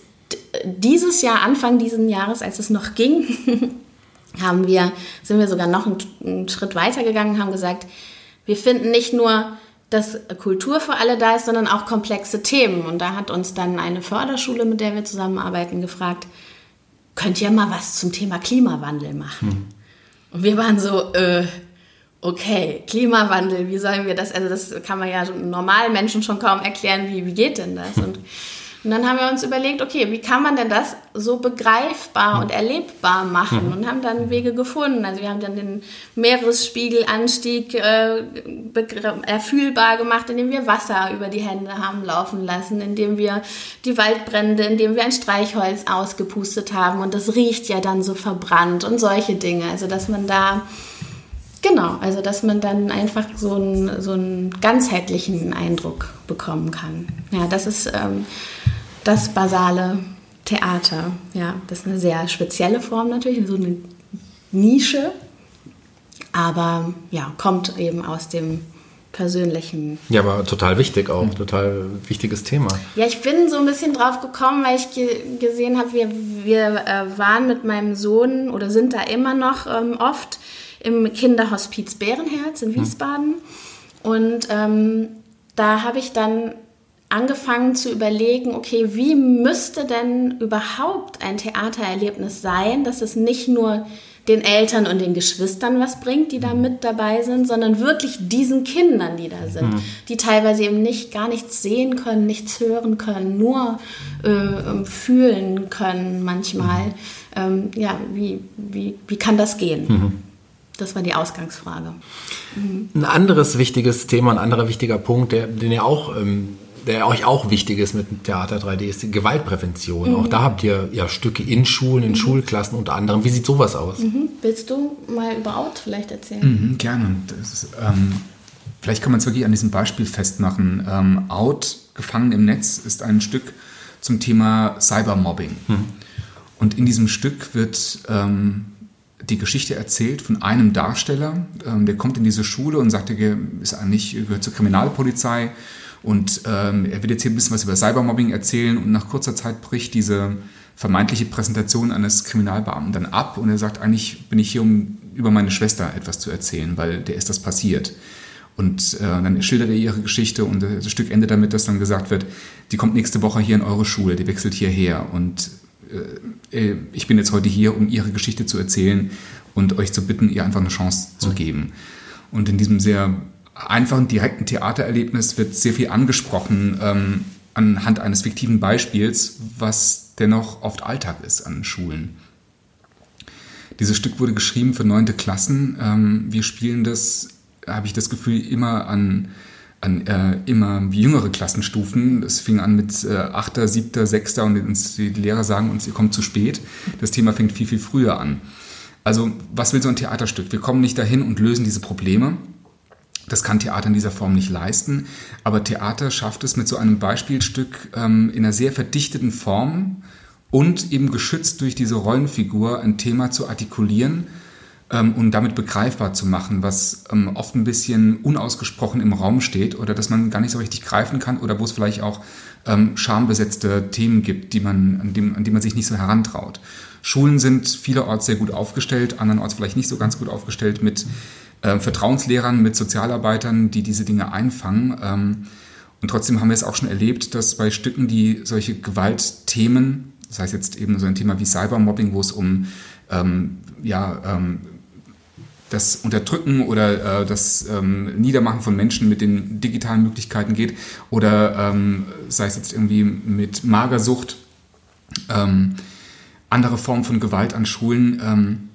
dieses Jahr, Anfang dieses Jahres, als es noch ging, haben wir, sind wir sogar noch einen, einen Schritt weiter gegangen, haben gesagt, wir finden nicht nur dass Kultur für alle da ist, sondern auch komplexe Themen. Und da hat uns dann eine Förderschule, mit der wir zusammenarbeiten, gefragt, könnt ihr mal was zum Thema Klimawandel machen? Hm. Und wir waren so, äh, okay, Klimawandel, wie sollen wir das, also das kann man ja normalen Menschen schon kaum erklären, wie, wie geht denn das? Und und dann haben wir uns überlegt, okay, wie kann man denn das so begreifbar und erlebbar machen? Mhm. Und haben dann Wege gefunden. Also wir haben dann den Meeresspiegelanstieg äh, erfühlbar gemacht, indem wir Wasser über die Hände haben laufen lassen, indem wir die Waldbrände, indem wir ein Streichholz ausgepustet haben und das riecht ja dann so verbrannt und solche Dinge. Also dass man da Genau, also dass man dann einfach so einen, so einen ganzheitlichen Eindruck bekommen kann. Ja, das ist ähm, das basale Theater. Ja, das ist eine sehr spezielle Form natürlich, so eine Nische, aber ja, kommt eben aus dem persönlichen. Ja, aber total wichtig auch, total wichtiges Thema. Ja, ich bin so ein bisschen drauf gekommen, weil ich ge gesehen habe, wir, wir äh, waren mit meinem Sohn oder sind da immer noch ähm, oft im Kinderhospiz Bärenherz in hm. Wiesbaden. Hm. Und ähm, da habe ich dann angefangen zu überlegen, okay, wie müsste denn überhaupt ein Theatererlebnis sein, dass es nicht nur den Eltern und den Geschwistern was bringt, die da mit dabei sind, sondern wirklich diesen Kindern, die da sind, mhm. die teilweise eben nicht gar nichts sehen können, nichts hören können, nur äh, fühlen können manchmal. Mhm. Ähm, ja, wie, wie, wie kann das gehen? Mhm. Das war die Ausgangsfrage. Mhm. Ein anderes wichtiges Thema, ein anderer wichtiger Punkt, der, den ihr auch ähm, der euch auch wichtig ist mit Theater 3D, ist die Gewaltprävention. Mhm. Auch da habt ihr ja Stücke in Schulen, in mhm. Schulklassen unter anderem. Wie sieht sowas aus? Mhm. Willst du mal über Out vielleicht erzählen? Mhm, gerne. Ist, ähm, vielleicht kann man es wirklich an diesem Beispiel festmachen. Ähm, Out, Gefangen im Netz, ist ein Stück zum Thema Cybermobbing. Mhm. Und in diesem Stück wird ähm, die Geschichte erzählt von einem Darsteller, ähm, der kommt in diese Schule und sagt, er ist eigentlich, gehört zur Kriminalpolizei und ähm, er wird jetzt hier ein bisschen was über Cybermobbing erzählen und nach kurzer Zeit bricht diese vermeintliche Präsentation eines Kriminalbeamten dann ab und er sagt, eigentlich bin ich hier, um über meine Schwester etwas zu erzählen, weil der ist das passiert. Und äh, dann schildert er ihre Geschichte und das Stück endet damit, dass dann gesagt wird, die kommt nächste Woche hier in eure Schule, die wechselt hierher und äh, ich bin jetzt heute hier, um ihre Geschichte zu erzählen und euch zu bitten, ihr einfach eine Chance zu geben. Und in diesem sehr einfachen, direkten Theatererlebnis wird sehr viel angesprochen ähm, anhand eines fiktiven Beispiels, was dennoch oft Alltag ist an Schulen. Dieses Stück wurde geschrieben für neunte Klassen. Ähm, wir spielen das, habe ich das Gefühl, immer an, an äh, immer jüngere Klassenstufen. Das fing an mit äh, 8., 7., 6. und die Lehrer sagen uns, ihr kommt zu spät. Das Thema fängt viel, viel früher an. Also was will so ein Theaterstück? Wir kommen nicht dahin und lösen diese Probleme, das kann Theater in dieser Form nicht leisten, aber Theater schafft es mit so einem Beispielstück ähm, in einer sehr verdichteten Form und eben geschützt durch diese Rollenfigur ein Thema zu artikulieren, ähm, und damit begreifbar zu machen, was ähm, oft ein bisschen unausgesprochen im Raum steht oder dass man gar nicht so richtig greifen kann oder wo es vielleicht auch ähm, schambesetzte Themen gibt, die man, an, dem, an die man sich nicht so herantraut. Schulen sind vielerorts sehr gut aufgestellt, andernorts vielleicht nicht so ganz gut aufgestellt mit äh, Vertrauenslehrern, mit Sozialarbeitern, die diese Dinge einfangen. Ähm, und trotzdem haben wir es auch schon erlebt, dass bei Stücken, die solche Gewaltthemen, das heißt jetzt eben so ein Thema wie Cybermobbing, wo es um ähm, ja, ähm, das Unterdrücken oder äh, das ähm, Niedermachen von Menschen mit den digitalen Möglichkeiten geht oder ähm, sei es jetzt irgendwie mit Magersucht, ähm, andere Formen von Gewalt an Schulen, ähm,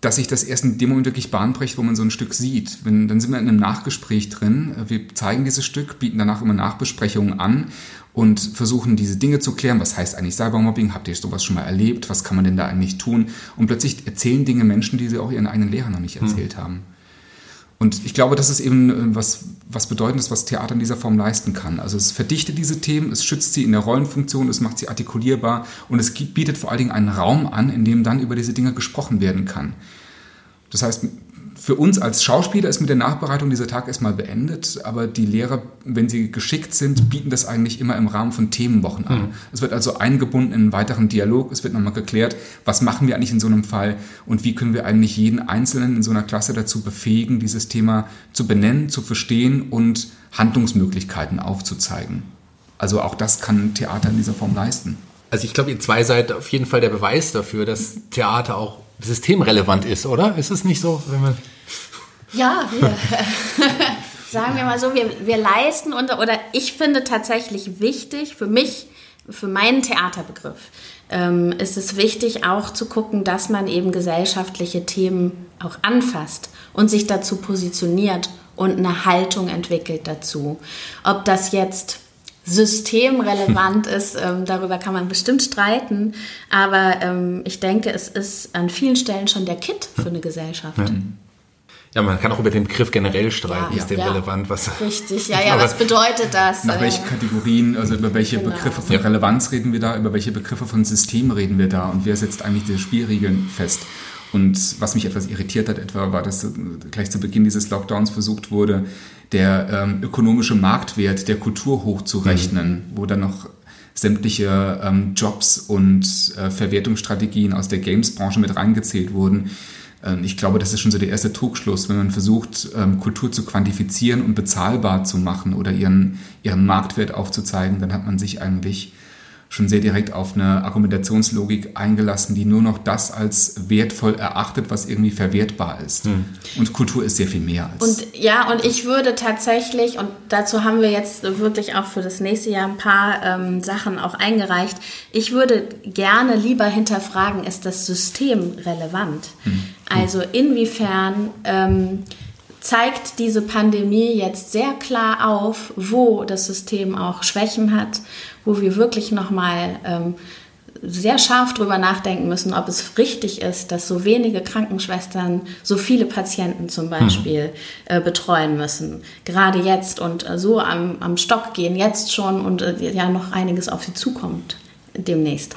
dass sich das erst in dem Moment wirklich Bahn bricht, wo man so ein Stück sieht. Wenn, dann sind wir in einem Nachgespräch drin. Wir zeigen dieses Stück, bieten danach immer Nachbesprechungen an und versuchen diese Dinge zu klären. Was heißt eigentlich Cybermobbing? Habt ihr sowas schon mal erlebt? Was kann man denn da eigentlich tun? Und plötzlich erzählen Dinge Menschen, die sie auch ihren eigenen Lehrern noch nicht erzählt hm. haben. Und ich glaube, das ist eben äh, was, was Bedeutendes, was Theater in dieser Form leisten kann. Also es verdichtet diese Themen, es schützt sie in der Rollenfunktion, es macht sie artikulierbar und es bietet vor allen Dingen einen Raum an, in dem dann über diese Dinge gesprochen werden kann. Das heißt, für uns als Schauspieler ist mit der Nachbereitung dieser Tag erstmal beendet, aber die Lehrer, wenn sie geschickt sind, bieten das eigentlich immer im Rahmen von Themenwochen an. Mhm. Es wird also eingebunden in einen weiteren Dialog, es wird nochmal geklärt, was machen wir eigentlich in so einem Fall und wie können wir eigentlich jeden Einzelnen in so einer Klasse dazu befähigen, dieses Thema zu benennen, zu verstehen und Handlungsmöglichkeiten aufzuzeigen. Also auch das kann Theater in dieser Form leisten. Also ich glaube, ihr zwei seid auf jeden Fall der Beweis dafür, dass Theater auch systemrelevant ist, oder? Ist es nicht so, wenn man ja, wir, sagen wir mal so, wir, wir leisten und, oder ich finde tatsächlich wichtig, für mich, für meinen Theaterbegriff, ähm, ist es wichtig auch zu gucken, dass man eben gesellschaftliche Themen auch anfasst und sich dazu positioniert und eine Haltung entwickelt dazu. Ob das jetzt systemrelevant ist, ähm, darüber kann man bestimmt streiten. Aber ähm, ich denke, es ist an vielen Stellen schon der Kit für eine Gesellschaft. Ja. Ja, man kann auch über den Begriff generell streiten, ja, ist der ja. relevant? Was, Richtig, ja, ja, was bedeutet das? Nach welchen Kategorien, also über welche genau. Begriffe von Relevanz reden wir da, über welche Begriffe von System reden wir da und wer setzt eigentlich diese Spielregeln fest? Und was mich etwas irritiert hat, etwa war, dass gleich zu Beginn dieses Lockdowns versucht wurde, der ähm, ökonomische Marktwert der Kultur hochzurechnen, mhm. wo dann noch sämtliche ähm, Jobs und äh, Verwertungsstrategien aus der Games-Branche mit reingezählt wurden. Ähm, ich glaube, das ist schon so der erste Trugschluss, wenn man versucht, ähm, Kultur zu quantifizieren und bezahlbar zu machen oder ihren, ihren Marktwert aufzuzeigen, dann hat man sich eigentlich schon sehr direkt auf eine Argumentationslogik eingelassen, die nur noch das als wertvoll erachtet, was irgendwie verwertbar ist. Hm. Und Kultur ist sehr viel mehr als. Und ja, und ich würde tatsächlich, und dazu haben wir jetzt wirklich auch für das nächste Jahr ein paar ähm, Sachen auch eingereicht, ich würde gerne lieber hinterfragen, ist das System relevant? Hm. Also inwiefern ähm, zeigt diese Pandemie jetzt sehr klar auf, wo das System auch Schwächen hat wo wir wirklich nochmal ähm, sehr scharf drüber nachdenken müssen, ob es richtig ist, dass so wenige Krankenschwestern so viele Patienten zum Beispiel mhm. äh, betreuen müssen. Gerade jetzt und äh, so am, am Stock gehen jetzt schon und äh, ja noch einiges auf sie zukommt demnächst.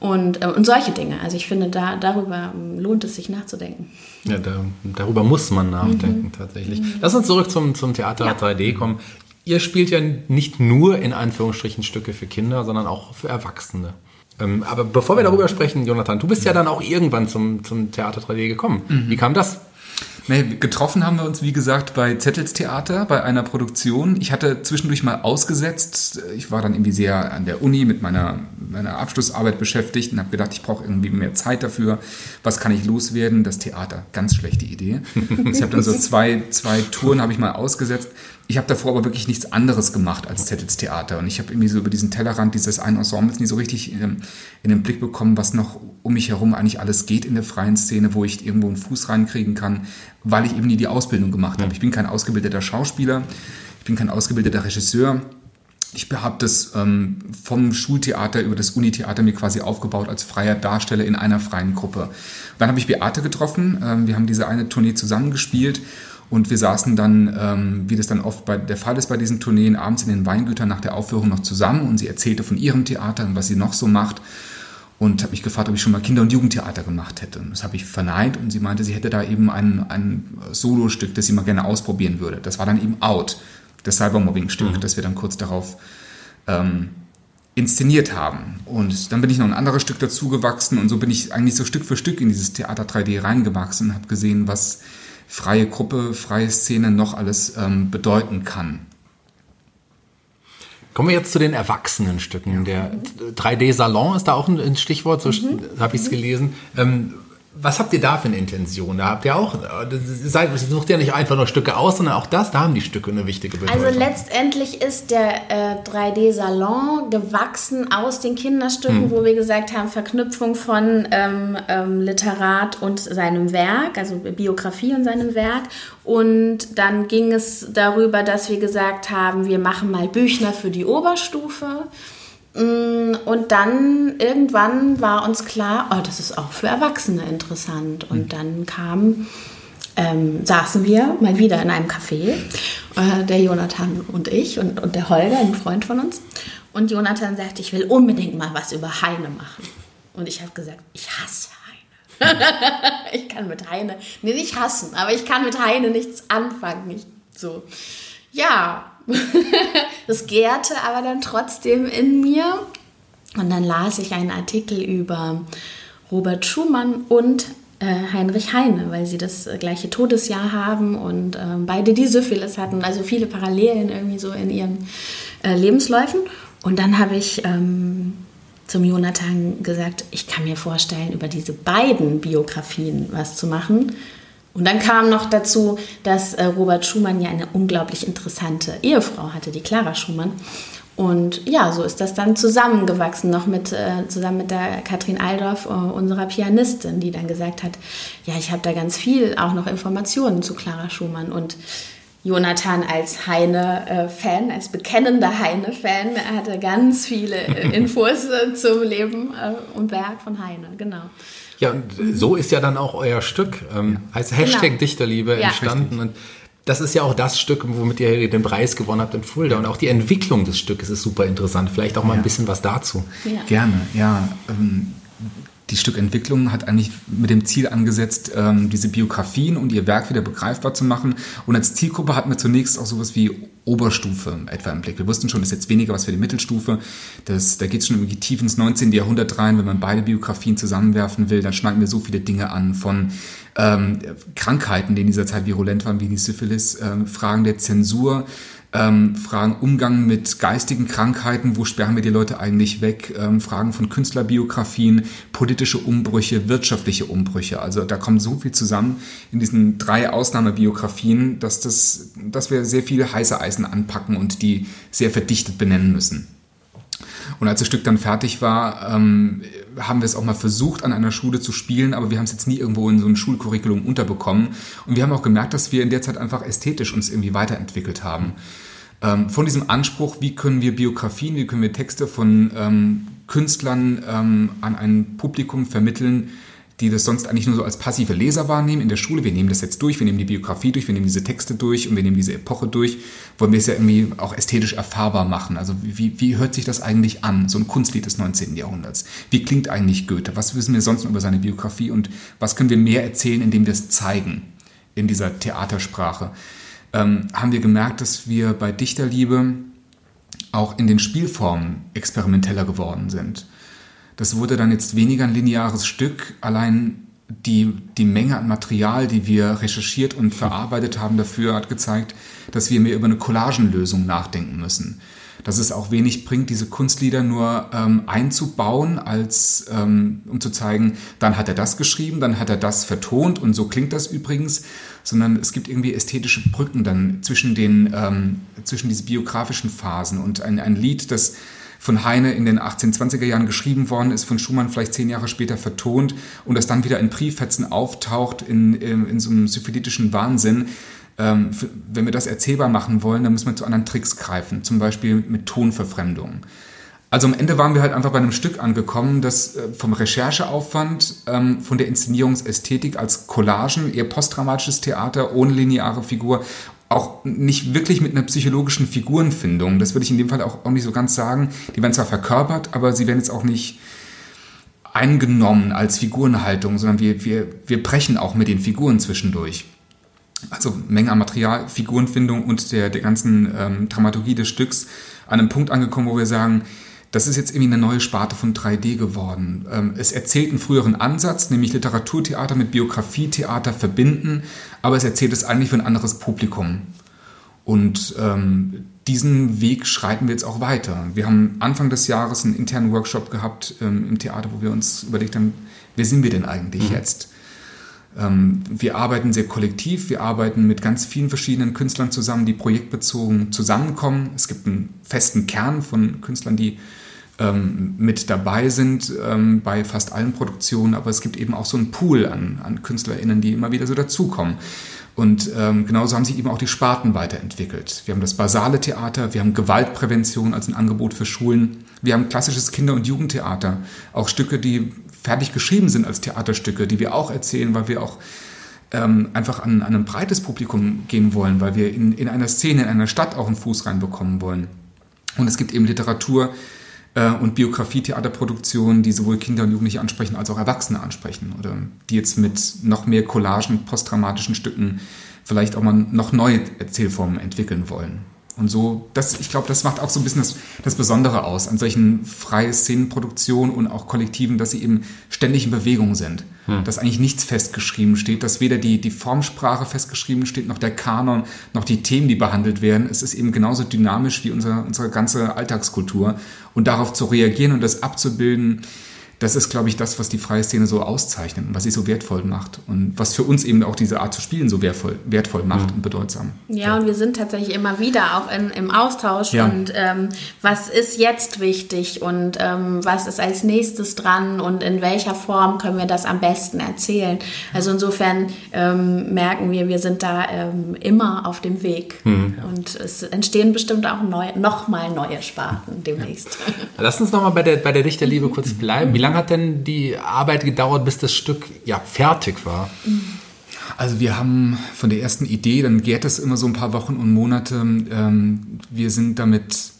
Und, äh, und solche Dinge. Also ich finde, da, darüber ähm, lohnt es sich nachzudenken. Ja, da, darüber muss man nachdenken mhm. tatsächlich. Mhm. Lass uns zurück zum, zum Theater ja. 3D kommen. Ihr spielt ja nicht nur in Anführungsstrichen Stücke für Kinder, sondern auch für Erwachsene. Ähm, aber bevor wir darüber sprechen, Jonathan, du bist ja dann auch irgendwann zum, zum Theater 3D gekommen. Mhm. Wie kam das? Nee, getroffen haben wir uns, wie gesagt, bei Zettels Theater, bei einer Produktion. Ich hatte zwischendurch mal ausgesetzt. Ich war dann irgendwie sehr an der Uni mit meiner, meiner Abschlussarbeit beschäftigt und habe gedacht, ich brauche irgendwie mehr Zeit dafür. Was kann ich loswerden? Das Theater. Ganz schlechte Idee. Ich habe dann so zwei, zwei Touren habe ich mal ausgesetzt. Ich habe davor aber wirklich nichts anderes gemacht als Zettels Theater. Und ich habe irgendwie so über diesen Tellerrand dieses einen Ensembles nie so richtig in, in, den Blick bekommen, was noch um mich herum eigentlich alles geht in der freien Szene, wo ich irgendwo einen Fuß reinkriegen kann, weil ich eben nie die Ausbildung gemacht habe. Ich bin kein ausgebildeter Schauspieler, ich bin kein ausgebildeter Regisseur. Ich habe das ähm, vom Schultheater über das Unitheater mir quasi aufgebaut als freier Darsteller in einer freien Gruppe. Dann habe ich Beate getroffen. Ähm, wir haben diese eine Tournee zusammengespielt und wir saßen dann, ähm, wie das dann oft bei, der Fall ist bei diesen Tourneen, abends in den Weingütern nach der Aufführung noch zusammen und sie erzählte von ihrem Theater und was sie noch so macht. und habe mich gefragt, ob ich schon mal Kinder- und Jugendtheater gemacht hätte. Das habe ich verneint und sie meinte, sie hätte da eben ein, ein Solostück, das sie mal gerne ausprobieren würde. Das war dann eben Out, das Cybermobbing-Stück, mhm. das wir dann kurz darauf ähm, inszeniert haben. Und dann bin ich noch ein anderes Stück dazu gewachsen und so bin ich eigentlich so Stück für Stück in dieses Theater 3D reingewachsen und habe gesehen, was freie Gruppe, freie Szene noch alles ähm, bedeuten kann. Kommen wir jetzt zu den Erwachsenenstücken. Der 3D-Salon ist da auch ein Stichwort, so mhm. habe ich es gelesen. Ähm, was habt ihr da für eine Intention? Da habt ihr auch, seid, sucht ihr nicht einfach nur Stücke aus, sondern auch das, da haben die Stücke eine wichtige Bedeutung. Also letztendlich ist der äh, 3D-Salon gewachsen aus den Kinderstücken, hm. wo wir gesagt haben, Verknüpfung von ähm, ähm, Literat und seinem Werk, also Biografie und seinem Werk. Und dann ging es darüber, dass wir gesagt haben, wir machen mal Büchner für die Oberstufe. Mm, und dann irgendwann war uns klar, oh, das ist auch für Erwachsene interessant. Und mhm. dann kam, ähm, saßen wir mal wieder in einem Café, äh, der Jonathan und ich und, und der Holger, ein Freund von uns. Und Jonathan sagte, ich will unbedingt mal was über Heine machen. Und ich habe gesagt, ich hasse Heine. ich kann mit Heine, nee, nicht hassen, aber ich kann mit Heine nichts anfangen. Ich, so, ja, das gärte aber dann trotzdem in mir. Und dann las ich einen Artikel über Robert Schumann und äh, Heinrich Heine, weil sie das gleiche Todesjahr haben und äh, beide die Syphilis hatten, also viele Parallelen irgendwie so in ihren äh, Lebensläufen. Und dann habe ich ähm, zum Jonathan gesagt, ich kann mir vorstellen, über diese beiden Biografien was zu machen. Und dann kam noch dazu, dass äh, Robert Schumann ja eine unglaublich interessante Ehefrau hatte, die Clara Schumann. Und ja, so ist das dann zusammengewachsen, noch mit, äh, zusammen mit der Katrin Aldorf, äh, unserer Pianistin, die dann gesagt hat, ja, ich habe da ganz viel auch noch Informationen zu Clara Schumann. Und Jonathan als Heine-Fan, als bekennender Heine-Fan, hatte ganz viele Infos zum Leben und Werk von Heine, genau. Ja, und so ist ja dann auch euer Stück, ähm, heißt Hashtag genau. Dichterliebe ja. entstanden. Und das ist ja auch das Stück, womit ihr den Preis gewonnen habt in Fulda. Und auch die Entwicklung des Stückes ist super interessant. Vielleicht auch mal ja. ein bisschen was dazu. Ja. Gerne, ja. Ähm, die Stückentwicklung hat eigentlich mit dem Ziel angesetzt, ähm, diese Biografien und ihr Werk wieder begreifbar zu machen. Und als Zielgruppe hatten wir zunächst auch sowas wie Oberstufe etwa im Blick. Wir wussten schon, das ist jetzt weniger was für die Mittelstufe. Das, da geht es schon irgendwie tief ins 19. Jahrhundert rein. Wenn man beide Biografien zusammenwerfen will, dann schneiden wir so viele Dinge an von ähm, Krankheiten, die in dieser Zeit virulent waren, wie die Syphilis, ähm, Fragen der Zensur, ähm, Fragen Umgang mit geistigen Krankheiten, wo sperren wir die Leute eigentlich weg, ähm, Fragen von Künstlerbiografien, politische Umbrüche, wirtschaftliche Umbrüche. Also da kommt so viel zusammen in diesen drei Ausnahmebiografien, dass, das, dass wir sehr viele heiße Eisen anpacken und die sehr verdichtet benennen müssen. Und als das Stück dann fertig war, ähm, haben wir es auch mal versucht, an einer Schule zu spielen, aber wir haben es jetzt nie irgendwo in so ein Schulcurriculum unterbekommen. Und wir haben auch gemerkt, dass wir in der Zeit einfach ästhetisch uns irgendwie weiterentwickelt haben. Ähm, von diesem Anspruch, wie können wir Biografien, wie können wir Texte von ähm, Künstlern ähm, an ein Publikum vermitteln, die das sonst eigentlich nur so als passive Leser wahrnehmen in der Schule. Wir nehmen das jetzt durch, wir nehmen die Biografie durch, wir nehmen diese Texte durch und wir nehmen diese Epoche durch, wollen wir es ja irgendwie auch ästhetisch erfahrbar machen. Also wie, wie hört sich das eigentlich an, so ein Kunstlied des 19. Jahrhunderts? Wie klingt eigentlich Goethe? Was wissen wir sonst über seine Biografie und was können wir mehr erzählen, indem wir es zeigen in dieser Theatersprache? Ähm, haben wir gemerkt, dass wir bei Dichterliebe auch in den Spielformen experimenteller geworden sind. Das wurde dann jetzt weniger ein lineares Stück, allein die, die Menge an Material, die wir recherchiert und verarbeitet haben dafür, hat gezeigt, dass wir mehr über eine Collagenlösung nachdenken müssen. Dass es auch wenig bringt, diese Kunstlieder nur ähm, einzubauen, als ähm, um zu zeigen, dann hat er das geschrieben, dann hat er das vertont und so klingt das übrigens, sondern es gibt irgendwie ästhetische Brücken dann zwischen den ähm, zwischen diesen biografischen Phasen und ein, ein Lied, das von Heine in den 1820er Jahren geschrieben worden ist, von Schumann vielleicht zehn Jahre später vertont und das dann wieder in Brieffetzen auftaucht in, in, in so einem syphilitischen Wahnsinn. Ähm, wenn wir das erzählbar machen wollen, dann müssen wir zu anderen Tricks greifen, zum Beispiel mit Tonverfremdung. Also am Ende waren wir halt einfach bei einem Stück angekommen, das äh, vom Rechercheaufwand, ähm, von der Inszenierungsästhetik als Collagen, eher postdramatisches Theater ohne lineare Figur auch nicht wirklich mit einer psychologischen Figurenfindung. Das würde ich in dem Fall auch, auch nicht so ganz sagen. Die werden zwar verkörpert, aber sie werden jetzt auch nicht eingenommen als Figurenhaltung, sondern wir, wir, wir brechen auch mit den Figuren zwischendurch. Also Menge an Material, Figurenfindung und der, der ganzen ähm, Dramaturgie des Stücks an einem Punkt angekommen, wo wir sagen, das ist jetzt irgendwie eine neue Sparte von 3D geworden. Ähm, es erzählt einen früheren Ansatz, nämlich Literaturtheater mit Biografietheater verbinden, aber es erzählt es eigentlich für ein anderes Publikum. Und ähm, diesen Weg schreiten wir jetzt auch weiter. Wir haben Anfang des Jahres einen internen Workshop gehabt ähm, im Theater, wo wir uns überlegt haben, wer sind wir denn eigentlich mhm. jetzt? Ähm, wir arbeiten sehr kollektiv, wir arbeiten mit ganz vielen verschiedenen Künstlern zusammen, die projektbezogen zusammenkommen. Es gibt einen festen Kern von Künstlern, die ähm, mit dabei sind ähm, bei fast allen Produktionen, aber es gibt eben auch so einen Pool an, an KünstlerInnen, die immer wieder so dazukommen. Und ähm, genauso haben sich eben auch die Sparten weiterentwickelt. Wir haben das basale Theater, wir haben Gewaltprävention als ein Angebot für Schulen, wir haben klassisches Kinder- und Jugendtheater, auch Stücke, die fertig geschrieben sind als Theaterstücke, die wir auch erzählen, weil wir auch ähm, einfach an, an ein breites Publikum gehen wollen, weil wir in, in einer Szene, in einer Stadt auch einen Fuß reinbekommen wollen. Und es gibt eben Literatur, äh, und Biografie-Theaterproduktionen, die sowohl Kinder und Jugendliche ansprechen als auch Erwachsene ansprechen oder die jetzt mit noch mehr Collagen, postdramatischen Stücken vielleicht auch mal noch neue Erzählformen entwickeln wollen. Und so, das, ich glaube, das macht auch so ein bisschen das, das Besondere aus an solchen freien Szenenproduktionen und auch Kollektiven, dass sie eben ständig in Bewegung sind. Hm. Dass eigentlich nichts festgeschrieben steht, dass weder die, die Formsprache festgeschrieben steht, noch der Kanon, noch die Themen, die behandelt werden. Es ist eben genauso dynamisch wie unser, unsere ganze Alltagskultur. Und darauf zu reagieren und das abzubilden, das ist, glaube ich, das, was die freie Szene so auszeichnet und was sie so wertvoll macht und was für uns eben auch diese Art zu spielen so wertvoll, wertvoll macht mhm. und bedeutsam. Ja, und wir sind tatsächlich immer wieder auch in, im Austausch ja. und ähm, was ist jetzt wichtig und ähm, was ist als nächstes dran und in welcher Form können wir das am besten erzählen. Also insofern ähm, merken wir, wir sind da ähm, immer auf dem Weg mhm. und es entstehen bestimmt auch neu, noch mal neue Sparten demnächst. Lass uns noch mal bei der, bei der Dichterliebe kurz bleiben. Wie lange lange hat denn die Arbeit gedauert, bis das Stück ja fertig war? Also wir haben von der ersten Idee, dann gärt es immer so ein paar Wochen und Monate. Ähm, wir sind damit,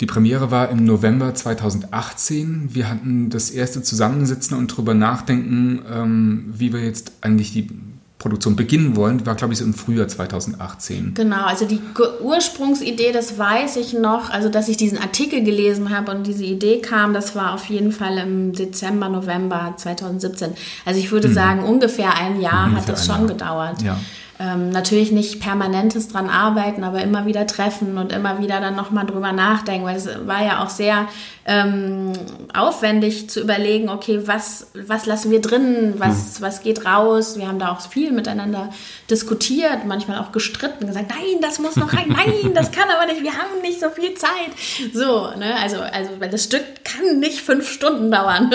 die Premiere war im November 2018. Wir hatten das erste Zusammensitzen und darüber nachdenken, ähm, wie wir jetzt eigentlich die Produktion beginnen wollen, war, glaube ich, so im Frühjahr 2018. Genau, also die Ursprungsidee, das weiß ich noch, also dass ich diesen Artikel gelesen habe und diese Idee kam, das war auf jeden Fall im Dezember, November 2017. Also ich würde mhm. sagen, ungefähr ein Jahr ungefähr hat das schon Jahr. gedauert. Ja ähm, natürlich nicht permanentes dran arbeiten, aber immer wieder treffen und immer wieder dann nochmal drüber nachdenken, weil es war ja auch sehr ähm, aufwendig zu überlegen, okay, was, was lassen wir drin, was, mhm. was geht raus. Wir haben da auch viel miteinander diskutiert, manchmal auch gestritten, gesagt, nein, das muss noch rein, nein, das kann aber nicht, wir haben nicht so viel Zeit. So, ne, also, also weil das Stück kann nicht fünf Stunden dauern.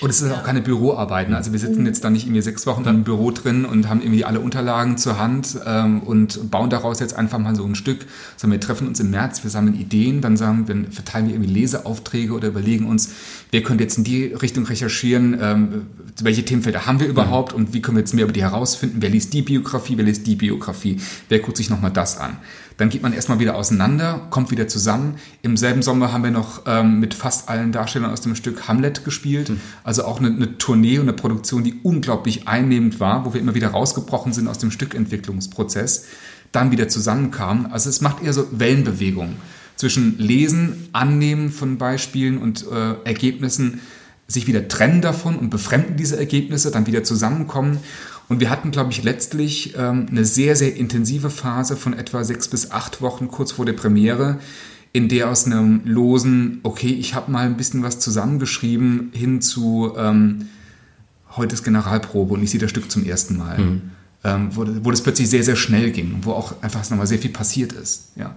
und es ist auch keine Büroarbeiten, also wir sitzen mhm. jetzt da nicht irgendwie sechs Wochen im Büro drin und haben irgendwie alle Unterlagen Grundlagen zur Hand ähm, und bauen daraus jetzt einfach mal so ein Stück. Sondern wir treffen uns im März, wir sammeln Ideen, dann sagen, wir, verteilen wir irgendwie Leseaufträge oder überlegen uns, wer könnte jetzt in die Richtung recherchieren, ähm, welche Themenfelder haben wir überhaupt und wie können wir jetzt mehr über die herausfinden, wer liest die Biografie, wer liest die Biografie, wer guckt sich nochmal das an. Dann geht man erstmal wieder auseinander, kommt wieder zusammen. Im selben Sommer haben wir noch ähm, mit fast allen Darstellern aus dem Stück Hamlet gespielt. Mhm. Also auch eine, eine, Tournee und eine Produktion, die unglaublich einnehmend war, wo wir immer wieder rausgebrochen sind aus dem Stückentwicklungsprozess, dann wieder zusammenkamen. Also es macht eher so Wellenbewegungen zwischen Lesen, Annehmen von Beispielen und äh, Ergebnissen, sich wieder trennen davon und befremden diese Ergebnisse, dann wieder zusammenkommen. Und wir hatten, glaube ich, letztlich ähm, eine sehr, sehr intensive Phase von etwa sechs bis acht Wochen kurz vor der Premiere, in der aus einem losen, okay, ich habe mal ein bisschen was zusammengeschrieben, hin zu ähm, heute ist Generalprobe und ich sehe das Stück zum ersten Mal. Mhm. Ähm, wo, wo das plötzlich sehr, sehr schnell ging, wo auch einfach nochmal sehr viel passiert ist. Ja.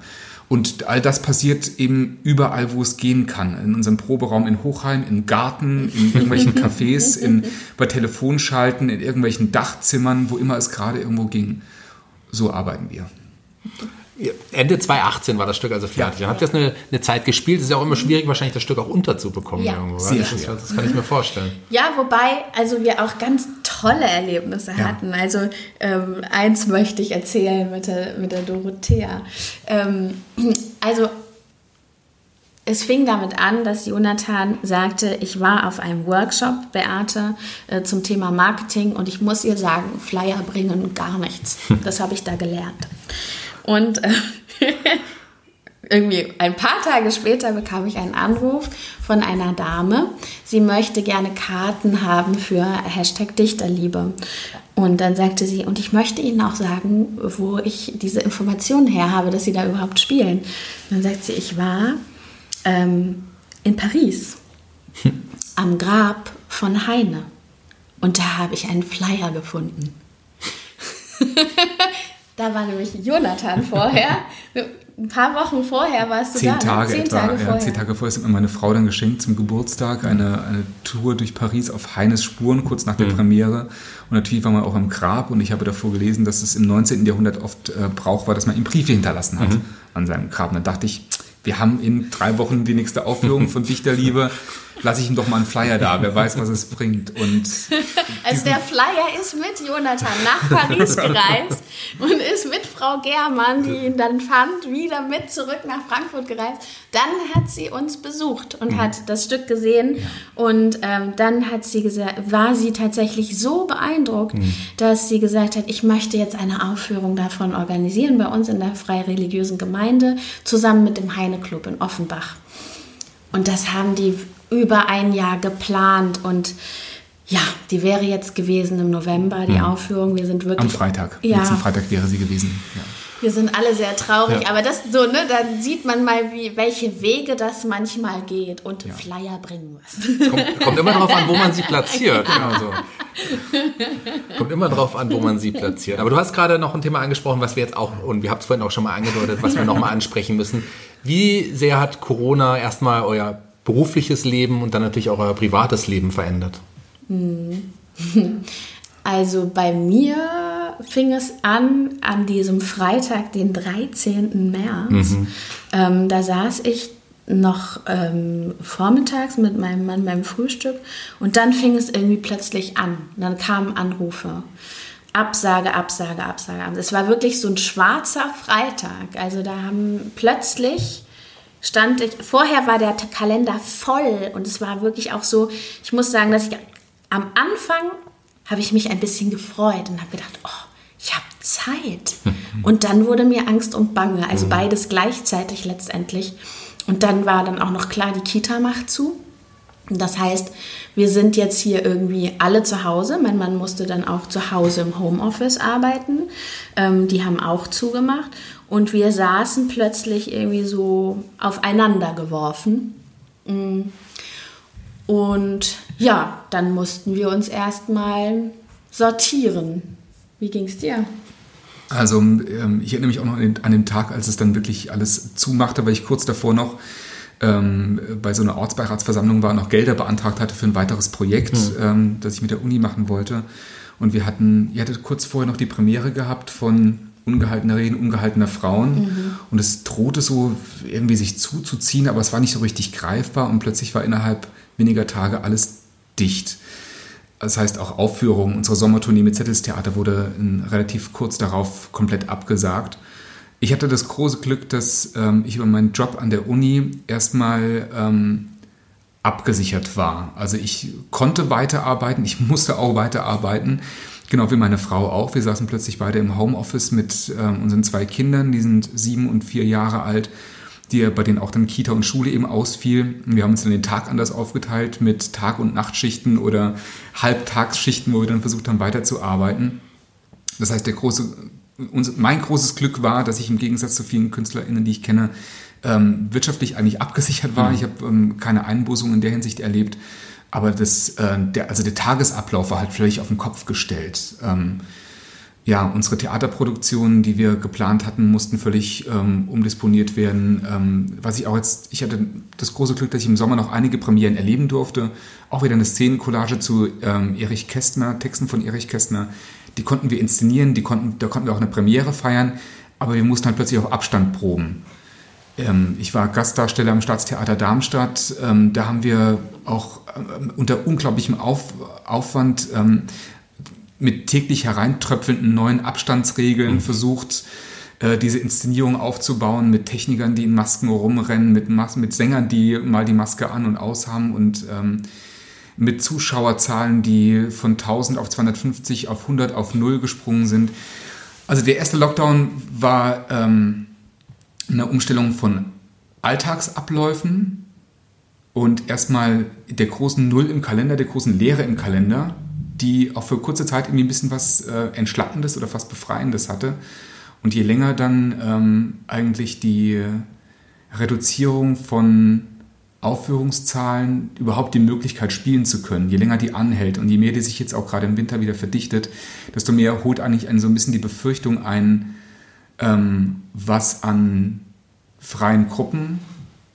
Und all das passiert eben überall, wo es gehen kann. In unserem Proberaum in Hochheim, im Garten, in irgendwelchen Cafés, in, bei Telefonschalten, in irgendwelchen Dachzimmern, wo immer es gerade irgendwo ging. So arbeiten wir. Ende 2018 war das Stück also fertig. Ja. Dann habt ihr jetzt eine, eine Zeit gespielt. Es ist ja auch immer schwierig, wahrscheinlich das Stück auch unterzubekommen. Ja, irgendwo, sehr das, ist, das, kann ich mir vorstellen. Ja, wobei also wir auch ganz tolle Erlebnisse ja. hatten. Also ähm, eins möchte ich erzählen mit der, mit der Dorothea. Ähm, also es fing damit an, dass Jonathan sagte, ich war auf einem Workshop, Beate, äh, zum Thema Marketing und ich muss ihr sagen, Flyer bringen gar nichts. Das habe ich da gelernt. Und äh, irgendwie ein paar Tage später bekam ich einen Anruf von einer Dame. Sie möchte gerne Karten haben für Hashtag Dichterliebe. Und dann sagte sie, und ich möchte Ihnen auch sagen, wo ich diese Informationen her habe, dass Sie da überhaupt spielen. Und dann sagt sie, ich war ähm, in Paris am Grab von Heine. Und da habe ich einen Flyer gefunden. da war nämlich Jonathan vorher. Ein paar Wochen vorher warst du zehn da. ne? Tage zehn etwa. Tage ja, vorher. zehn Tage vorher ist mir meine Frau dann geschenkt zum Geburtstag eine, eine Tour durch Paris auf Heines Spuren, kurz nach der Premiere. Und natürlich war man auch im Grab und ich habe davor gelesen, dass es im 19. Jahrhundert oft äh, Brauch war, dass man ihm Briefe hinterlassen hat an seinem Grab. Und dann dachte ich, wir haben in drei Wochen die nächste Aufführung von Dichterliebe. Lasse ich ihm doch mal einen Flyer da, wer weiß, was es bringt. Und Also der Flyer ist mit Jonathan nach Paris gereist und ist mit Frau Germann, die ihn dann fand, wieder mit zurück nach Frankfurt gereist. Dann hat sie uns besucht und hat das Stück gesehen und ähm, dann hat sie gesagt, war sie tatsächlich so beeindruckt, dass sie gesagt hat, ich möchte jetzt eine Aufführung davon organisieren bei uns in der freireligiösen Gemeinde zusammen mit dem Heine Club in Offenbach. Und das haben die über ein Jahr geplant und ja, die wäre jetzt gewesen im November, die Aufführung. Wir sind wirklich. am Freitag, Ja. letzten Freitag wäre sie gewesen. Ja. Wir sind alle sehr traurig, Ja. aber das so, ne, dann sieht man mal, wie, welche Wege das manchmal geht. Und Flyer bringen was. Kommt, kommt immer darauf an, wo man sie platziert. Genau so. Kommt immer darauf an, wo man sie platziert. Aber du hast gerade noch ein Thema angesprochen, was wir jetzt auch, und wir haben es vorhin auch schon mal angedeutet, was wir nochmal ansprechen müssen. Wie sehr hat Corona erstmal euer berufliches Leben und dann natürlich auch euer privates Leben verändert? Also bei mir fing es an an diesem Freitag, den 13. März. Ähm, da saß ich noch ähm, vormittags mit meinem Mann beim Frühstück und dann fing es irgendwie plötzlich an. Und dann kamen Anrufe. Absage, Absage, Absage. Es war wirklich so ein schwarzer Freitag. Also da haben plötzlich stand ich, vorher war der Kalender voll und es war wirklich auch so, ich muss sagen, dass ich am Anfang habe ich mich ein bisschen gefreut und habe gedacht, oh, ich habe Zeit. Und dann wurde mir Angst und Bange, also beides gleichzeitig letztendlich. Und dann war dann auch noch klar, die Kita macht zu. Das heißt, wir sind jetzt hier irgendwie alle zu Hause. Mein Mann musste dann auch zu Hause im Homeoffice arbeiten. Ähm, die haben auch zugemacht. Und wir saßen plötzlich irgendwie so aufeinander geworfen. Mm. Und ja, dann mussten wir uns erstmal sortieren. Wie ging's dir? Also ähm, ich erinnere mich auch noch an den, an den Tag, als es dann wirklich alles zumachte, weil ich kurz davor noch ähm, bei so einer Ortsbeiratsversammlung war und noch Gelder beantragt hatte für ein weiteres Projekt, ähm, das ich mit der Uni machen wollte. Und wir hatten, ihr hattet kurz vorher noch die Premiere gehabt von ungehaltener Reden, ungehaltener Frauen. Und es drohte so irgendwie sich zuzuziehen, aber es war nicht so richtig greifbar und plötzlich war innerhalb weniger Tage alles dicht. Das heißt, auch Aufführungen, unsere Sommertournee mit Zettelstheater wurde relativ kurz darauf komplett abgesagt. Ich hatte das große Glück, dass ähm, ich über meinen Job an der Uni erstmal ähm, abgesichert war. Also ich konnte weiterarbeiten, ich musste auch weiterarbeiten, genau wie meine Frau auch. Wir saßen plötzlich beide im Homeoffice mit ähm, unseren zwei Kindern, die sind sieben und vier Jahre alt, die, bei denen auch dann Kita und Schule eben ausfiel. Wir haben uns dann den Tag anders aufgeteilt mit Tag- und Nachtschichten oder Halbtagsschichten, wo wir dann versucht haben weiterzuarbeiten. Das heißt, der große, mein großes Glück war, dass ich im Gegensatz zu vielen KünstlerInnen, die ich kenne, ähm, wirtschaftlich eigentlich abgesichert war. Ich habe ähm, keine Einbußung in der Hinsicht erlebt. Aber das, äh, der, also der Tagesablauf war halt völlig auf den Kopf gestellt. Ähm, ja, unsere Theaterproduktionen, die wir geplant hatten, mussten völlig ähm, umdisponiert werden. Ähm, was ich auch jetzt, ich hatte das große Glück, dass ich im Sommer noch einige Premieren erleben durfte. Auch wieder eine Szenencollage zu ähm, Erich Kästner, Texten von Erich Kästner. Die konnten wir inszenieren, die konnten, da konnten wir auch eine Premiere feiern, aber wir mussten halt plötzlich auf Abstand proben. Ähm, ich war Gastdarsteller am Staatstheater Darmstadt. Ähm, da haben wir auch ähm, unter unglaublichem Auf, Aufwand mit täglich hereintröpfelnden neuen Abstandsregeln versucht, äh, diese Inszenierung aufzubauen mit Technikern, die in Masken rumrennen, mit, Mas mit Sängern, die mal die Maske an und aus haben und mit Zuschauerzahlen, die von 1000 auf 250 auf 100 auf 0 gesprungen sind. Also der erste Lockdown war ähm, eine Umstellung von Alltagsabläufen und erstmal der großen Null im Kalender, der großen Leere im Kalender, die auch für kurze Zeit irgendwie ein bisschen was äh, Entschlackendes oder fast Befreiendes hatte. Und je länger dann ähm, eigentlich die Reduzierung von Aufführungszahlen überhaupt die Möglichkeit spielen zu können, je länger die anhält und je mehr die sich jetzt auch gerade im Winter wieder verdichtet, desto mehr holt eigentlich einen so ein bisschen die Befürchtung ein, ähm, was an freien Gruppen,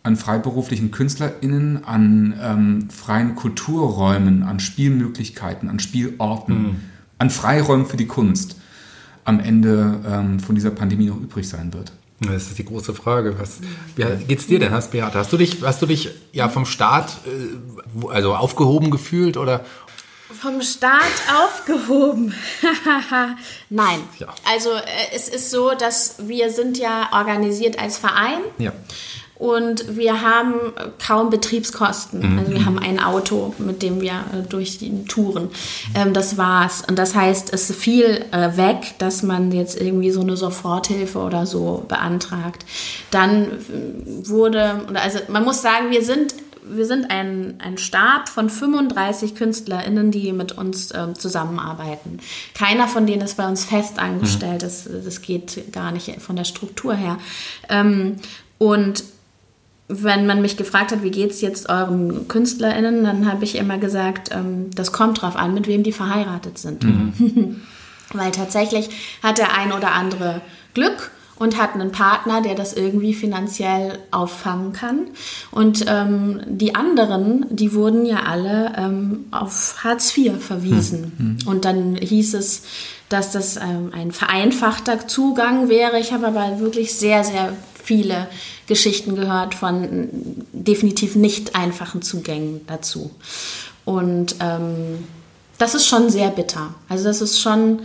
an freiberuflichen KünstlerInnen, an ähm, freien Kulturräumen, an Spielmöglichkeiten, an Spielorten, mhm. an Freiräumen für die Kunst am Ende ähm, von dieser Pandemie noch übrig sein wird. Das ist die große Frage. Was, wie geht's dir denn, hast Beate? Hast du dich, hast du dich ja vom Staat äh, also aufgehoben gefühlt oder? Vom Staat aufgehoben. Nein. Ja. Also äh, es ist so, dass wir sind ja organisiert als Verein. Ja und wir haben kaum Betriebskosten. Mhm. Also wir haben ein Auto, mit dem wir äh, durch die Touren. Ähm, das war's. Und das heißt, es ist viel äh, weg, dass man jetzt irgendwie so eine Soforthilfe oder so beantragt. Dann äh, wurde, also man muss sagen, wir sind wir sind ein, ein Stab von 35 KünstlerInnen, die mit uns ähm, zusammenarbeiten. Keiner von denen ist bei uns fest angestellt. Mhm. Das, das geht gar nicht von der Struktur her. Ähm, und wenn man mich gefragt hat, wie geht es jetzt euren KünstlerInnen, dann habe ich immer gesagt, ähm, das kommt drauf an, mit wem die verheiratet sind. Mhm. Weil tatsächlich hat der ein oder andere Glück und hat einen Partner, der das irgendwie finanziell auffangen kann. Und ähm, die anderen, die wurden ja alle ähm, auf Hartz IV verwiesen. Mhm. Und dann hieß es, dass das ähm, ein vereinfachter Zugang wäre. Ich habe aber wirklich sehr, sehr viele Geschichten gehört von definitiv nicht einfachen Zugängen dazu. Und ähm, das ist schon sehr bitter. Also das ist schon,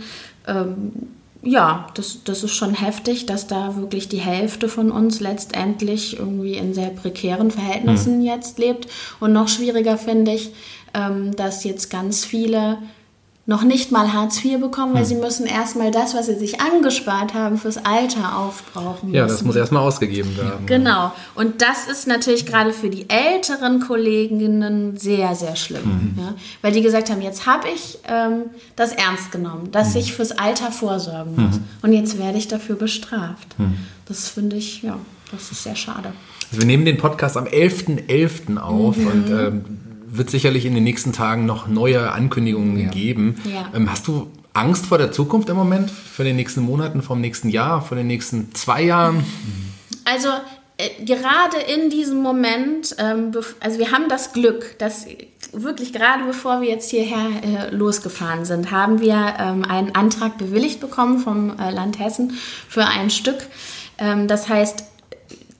ähm, ja, das, das ist schon heftig, dass da wirklich die Hälfte von uns letztendlich irgendwie in sehr prekären Verhältnissen mhm. jetzt lebt. Und noch schwieriger finde ich, ähm, dass jetzt ganz viele noch nicht mal Hartz IV bekommen, weil hm. sie müssen erstmal das, was sie sich angespart haben, fürs Alter aufbrauchen. Ja, das muss erstmal ausgegeben werden. Genau. Und das ist natürlich gerade für die älteren Kolleginnen sehr, sehr schlimm. Mhm. Ja? Weil die gesagt haben, jetzt habe ich ähm, das ernst genommen, dass mhm. ich fürs Alter vorsorgen muss. Mhm. Und jetzt werde ich dafür bestraft. Mhm. Das finde ich, ja, das ist sehr schade. Also wir nehmen den Podcast am 11.11. .11. auf mhm. und ähm, wird sicherlich in den nächsten Tagen noch neue Ankündigungen ja. geben. Ja. Ähm, hast du Angst vor der Zukunft im Moment, für den nächsten Monaten, vom nächsten Jahr, vor den nächsten zwei Jahren? Also äh, gerade in diesem Moment, ähm, also wir haben das Glück, dass wirklich gerade bevor wir jetzt hierher äh, losgefahren sind, haben wir ähm, einen Antrag bewilligt bekommen vom äh, Land Hessen für ein Stück. Ähm, das heißt,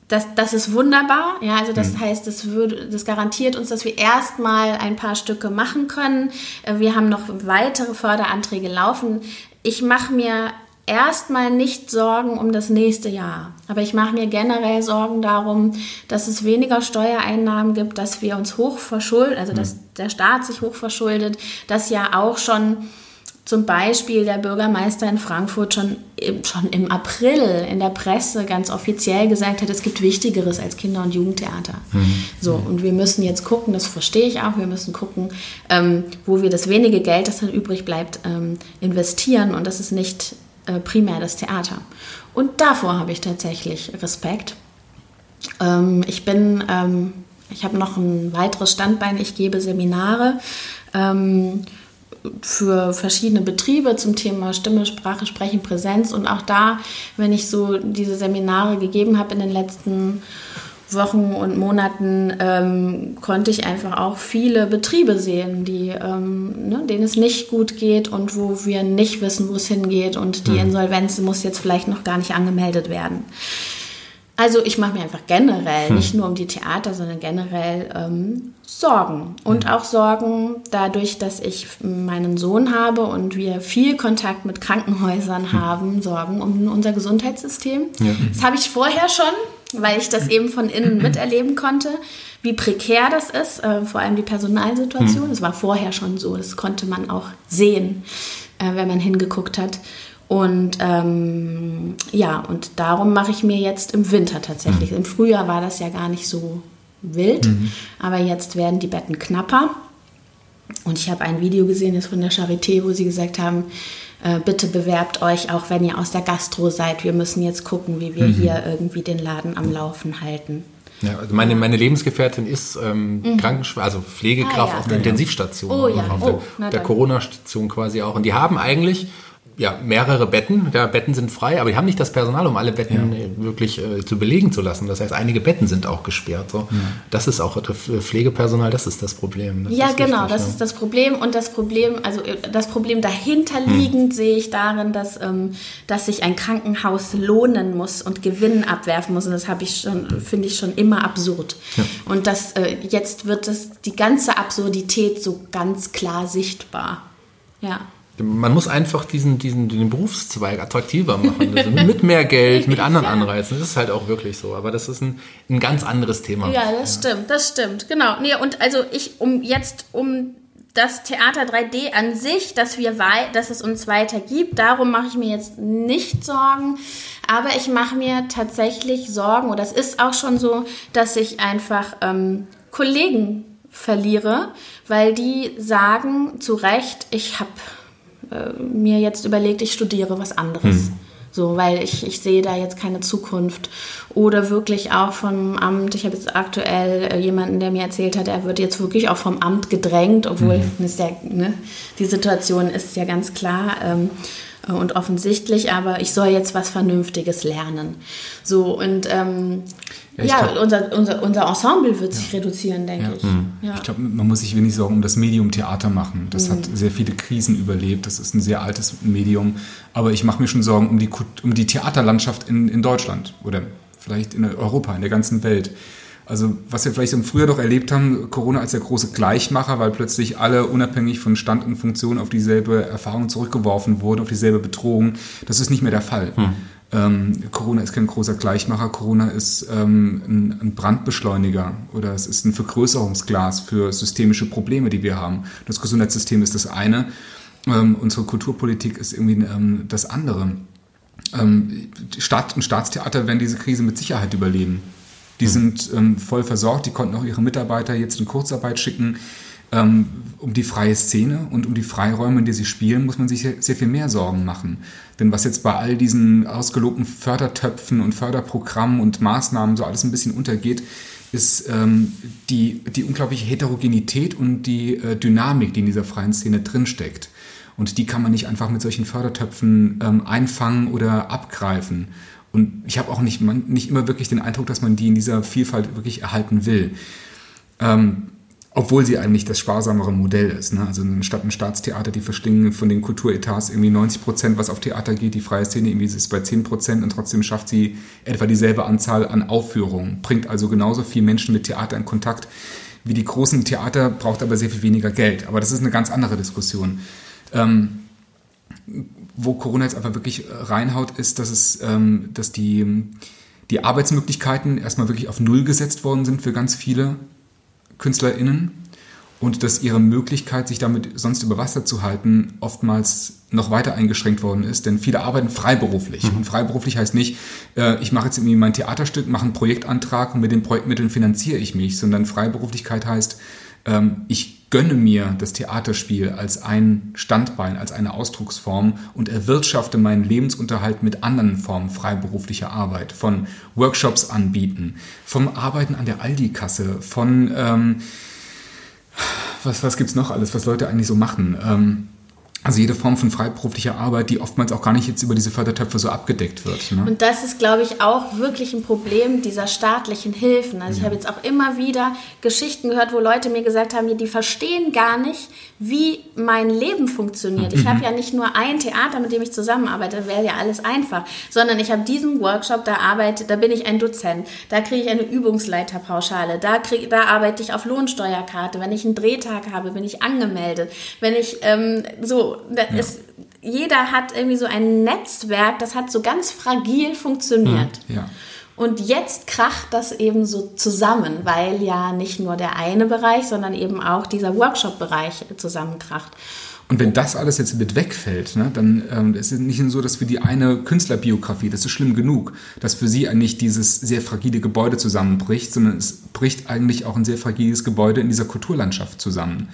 das, das ist wunderbar. Ja, also das mhm. heißt, das, würde, das garantiert uns, dass wir erstmal ein paar Stücke machen können. Äh, wir haben noch weitere Förderanträge laufen. Ich mache mir erstmal nicht Sorgen um das nächste Jahr. Aber ich mache mir generell Sorgen darum, dass es weniger Steuereinnahmen gibt, dass wir uns hoch verschulden, also dass mhm. der Staat sich hoch verschuldet, dass ja auch schon zum Beispiel der Bürgermeister in Frankfurt schon, schon im April in der Presse ganz offiziell gesagt hat, es gibt Wichtigeres als Kinder- und Jugendtheater. Mhm. So, und wir müssen jetzt gucken, das verstehe ich auch, wir müssen gucken, ähm, wo wir das wenige Geld, das dann übrig bleibt, ähm, investieren. Und das ist nicht äh, primär das Theater. Und davor habe ich tatsächlich Respekt. Ähm, ich bin, ähm, ich habe noch ein weiteres Standbein, ich gebe Seminare ähm, für verschiedene Betriebe zum Thema Stimme, Sprache, Sprechen, Präsenz. Und auch da, wenn ich so diese Seminare gegeben habe in den letzten Wochen und Monaten, ähm, konnte ich einfach auch viele Betriebe sehen, die, ähm, ne, denen es nicht gut geht und wo wir nicht wissen, wo es hingeht. Und die mhm. Insolvenz muss jetzt vielleicht noch gar nicht angemeldet werden. Also ich mache mir einfach generell, hm. nicht nur um die Theater, sondern generell ähm, Sorgen. Und hm. auch Sorgen dadurch, dass ich meinen Sohn habe und wir viel Kontakt mit Krankenhäusern hm. haben, Sorgen um unser Gesundheitssystem. Ja. Das habe ich vorher schon, weil ich das eben von innen miterleben konnte, wie prekär das ist, äh, vor allem die Personalsituation. Es hm. war vorher schon so, das konnte man auch sehen, äh, wenn man hingeguckt hat. Und ähm, ja, und darum mache ich mir jetzt im Winter tatsächlich. Mhm. Im Frühjahr war das ja gar nicht so wild, mhm. aber jetzt werden die Betten knapper. Und ich habe ein Video gesehen, jetzt von der Charité, wo sie gesagt haben, äh, bitte bewerbt euch, auch wenn ihr aus der Gastro seid. Wir müssen jetzt gucken, wie wir mhm. hier irgendwie den Laden am Laufen halten. Ja, also meine, meine Lebensgefährtin ist ähm, mhm. Krankenschwester, also Pflegekraft ah, ja. auf der Intensivstation, oh, ja. auf oh, der, der Corona-Station quasi auch. Und die haben eigentlich ja, mehrere Betten. Ja, Betten sind frei, aber die haben nicht das Personal, um alle Betten ja. wirklich äh, zu belegen zu lassen. Das heißt, einige Betten sind auch gesperrt. So. Ja. Das ist auch das Pflegepersonal, das ist das Problem. Das ja, genau, wichtig, das ja. ist das Problem. Und das Problem, also äh, das Problem dahinterliegend hm. sehe ich darin, dass, ähm, dass sich ein Krankenhaus lohnen muss und Gewinn abwerfen muss. Und das habe ich schon, finde ich schon immer absurd. Und das, äh, jetzt wird das, die ganze Absurdität so ganz klar sichtbar. Ja. Man muss einfach diesen, diesen den Berufszweig attraktiver machen. Also mit mehr Geld, mit anderen. Anreizen. Das ist halt auch wirklich so. Aber das ist ein, ein ganz anderes Thema. Ja, das ja. stimmt, das stimmt. Genau. Nee, und also ich, um jetzt, um das Theater 3D an sich, dass wir dass es uns weiter gibt, darum mache ich mir jetzt nicht Sorgen. Aber ich mache mir tatsächlich Sorgen, oder es ist auch schon so, dass ich einfach ähm, Kollegen verliere, weil die sagen zu Recht, ich habe äh, mir jetzt überlegt, ich studiere was anderes. Hm. So, weil ich, ich sehe da jetzt keine Zukunft. Oder wirklich auch vom Amt. Ich habe jetzt aktuell äh, jemanden, der mir erzählt hat, er wird jetzt wirklich auch vom Amt gedrängt, obwohl mhm. ja, ne, die Situation ist ja ganz klar. Ähm, und offensichtlich, aber ich soll jetzt was Vernünftiges lernen. So, und ähm, ja, ja glaub, unser, unser, unser Ensemble wird sich reduzieren, denke ich. Mhm. Ich glaube, man muss sich wenig Sorgen um das Medium Theater machen. Das mhm. hat sehr viele Krisen überlebt. Das ist ein sehr altes Medium. Aber ich mache mir schon Sorgen um die, um die Theaterlandschaft in, in Deutschland oder vielleicht in Europa, in der ganzen Welt. Also was wir vielleicht im Frühjahr doch erlebt haben, Corona als der große Gleichmacher, weil plötzlich alle unabhängig von Stand und Funktion auf dieselbe Erfahrung zurückgeworfen wurden, auf dieselbe Bedrohung. Das ist nicht mehr der Fall. Hm. Ähm, Corona ist kein großer Gleichmacher, Corona ist ähm, ein, ein, Brandbeschleuniger oder es ist ein Vergrößerungsglas für systemische Probleme, die wir haben. Das Gesundheitssystem ist das eine, ähm, unsere Kulturpolitik ist irgendwie ähm, das andere. Ähm, Staat und Staatstheater werden diese Krise mit Sicherheit überleben. Die hm. sind ähm, voll versorgt, die konnten auch ihre Mitarbeiter jetzt in Kurzarbeit schicken. Ähm, um die freie Szene und um die Freiräume, in der sie spielen, muss man sich sehr, sehr, viel mehr Sorgen machen. Denn was jetzt bei all diesen ausgelobten Fördertöpfen und Förderprogrammen und Maßnahmen so alles ein bisschen untergeht, ist ähm, die, die unglaubliche Heterogenität und die äh, Dynamik, die in dieser freien Szene drinsteckt. Und die kann man nicht einfach mit solchen Fördertöpfen ähm, einfangen oder abgreifen. Und ich habe auch nicht, man, nicht immer wirklich den Eindruck, dass man die in dieser Vielfalt wirklich erhalten will. Ähm, obwohl sie eigentlich das sparsamere Modell ist. Ne? Also statt ein Staatstheater, die verschlingen von den Kulturetats irgendwie 90 Prozent, was auf Theater geht, die freie Szene irgendwie ist bei 10 Prozent und trotzdem schafft sie etwa dieselbe Anzahl an Aufführungen, bringt also genauso viel Menschen mit Theater in Kontakt wie die großen Theater, braucht aber sehr viel weniger Geld. Aber das ist eine ganz andere Diskussion. Ähm, wo Corona jetzt einfach wirklich reinhaut, ist, dass es, ähm, dass die, die Arbeitsmöglichkeiten erstmal wirklich auf Null gesetzt worden sind für ganz viele KünstlerInnen und dass ihre Möglichkeit, sich damit sonst über Wasser zu halten, oftmals noch weiter eingeschränkt worden ist. Denn viele arbeiten freiberuflich. Mhm. Und freiberuflich heißt nicht, äh, ich mache jetzt irgendwie mein Theaterstück, mache einen Projektantrag und mit den Projektmitteln finanziere ich mich, sondern Freiberuflichkeit heißt, ähm, ich gönne mir das Theaterspiel als ein Standbein, als eine Ausdrucksform und erwirtschafte meinen Lebensunterhalt mit anderen Formen freiberuflicher Arbeit, von Workshops anbieten, vom Arbeiten an der Aldi-Kasse, von ähm, was, was es noch alles, was Leute eigentlich so machen. Ähm, Also jede Form von freiberuflicher Arbeit, die oftmals auch gar nicht jetzt über diese Fördertöpfe so abgedeckt wird. Ne? Und das ist, glaube ich, auch wirklich ein Problem dieser staatlichen Hilfen. Also ich habe jetzt auch immer wieder Geschichten gehört, wo Leute mir gesagt haben, die verstehen gar nicht, wie mein Leben funktioniert. Ich habe mhm. ja nicht nur ein Theater, mit dem ich zusammenarbeite, wäre ja alles einfach, sondern ich habe diesen Workshop, da arbeite, da bin ich ein Dozent, da kriege ich eine Übungsleiterpauschale, da, krieg, da arbeite ich auf Lohnsteuerkarte, wenn ich einen Drehtag habe, bin ich angemeldet, wenn ich ähm, so ja. ist, jeder hat irgendwie so ein Netzwerk, das hat so ganz fragil funktioniert. Hm, ja. Und jetzt kracht das eben so zusammen, weil ja nicht nur der eine Bereich, sondern eben auch dieser Workshop-Bereich zusammenkracht. Und wenn das alles jetzt mit wegfällt, ne, dann ähm, ist es nicht so, dass für die eine Künstlerbiografie, das ist schlimm genug, dass für sie eigentlich dieses sehr fragile Gebäude zusammenbricht, sondern es bricht eigentlich auch ein sehr fragiles Gebäude in dieser Kulturlandschaft zusammen.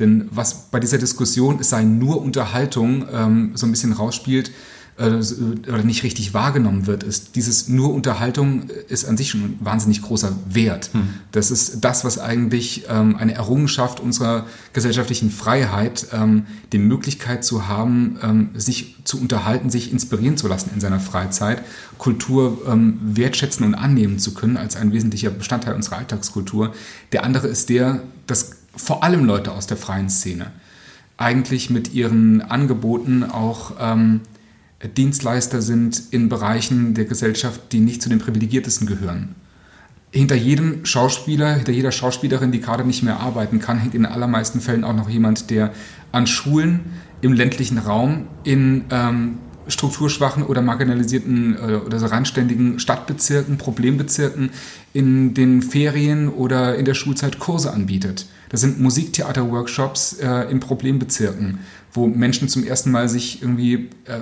Denn was bei dieser Diskussion, es sei nur Unterhaltung, ähm, so ein bisschen rausspielt äh, oder nicht richtig wahrgenommen wird, ist, dieses nur Unterhaltung ist an sich schon ein wahnsinnig großer Wert. Hm. Das ist das, was eigentlich ähm, eine Errungenschaft unserer gesellschaftlichen Freiheit, ähm, die Möglichkeit zu haben, ähm, sich zu unterhalten, sich inspirieren zu lassen in seiner Freizeit, Kultur ähm, wertschätzen und annehmen zu können als ein wesentlicher Bestandteil unserer Alltagskultur. Der andere ist der, dass vor allem Leute aus der freien Szene eigentlich mit ihren Angeboten auch ähm, Dienstleister sind in Bereichen der Gesellschaft, die nicht zu den privilegiertesten gehören. Hinter jedem Schauspieler, hinter jeder Schauspielerin, die gerade nicht mehr arbeiten kann, hängt in den allermeisten Fällen auch noch jemand, der an Schulen im ländlichen Raum in ähm, strukturschwachen oder marginalisierten äh, oder so randständigen Stadtbezirken, Problembezirken in den Ferien oder in der Schulzeit Kurse anbietet. Das sind Musiktheater-Workshops äh, in Problembezirken, wo Menschen zum ersten Mal sich irgendwie äh,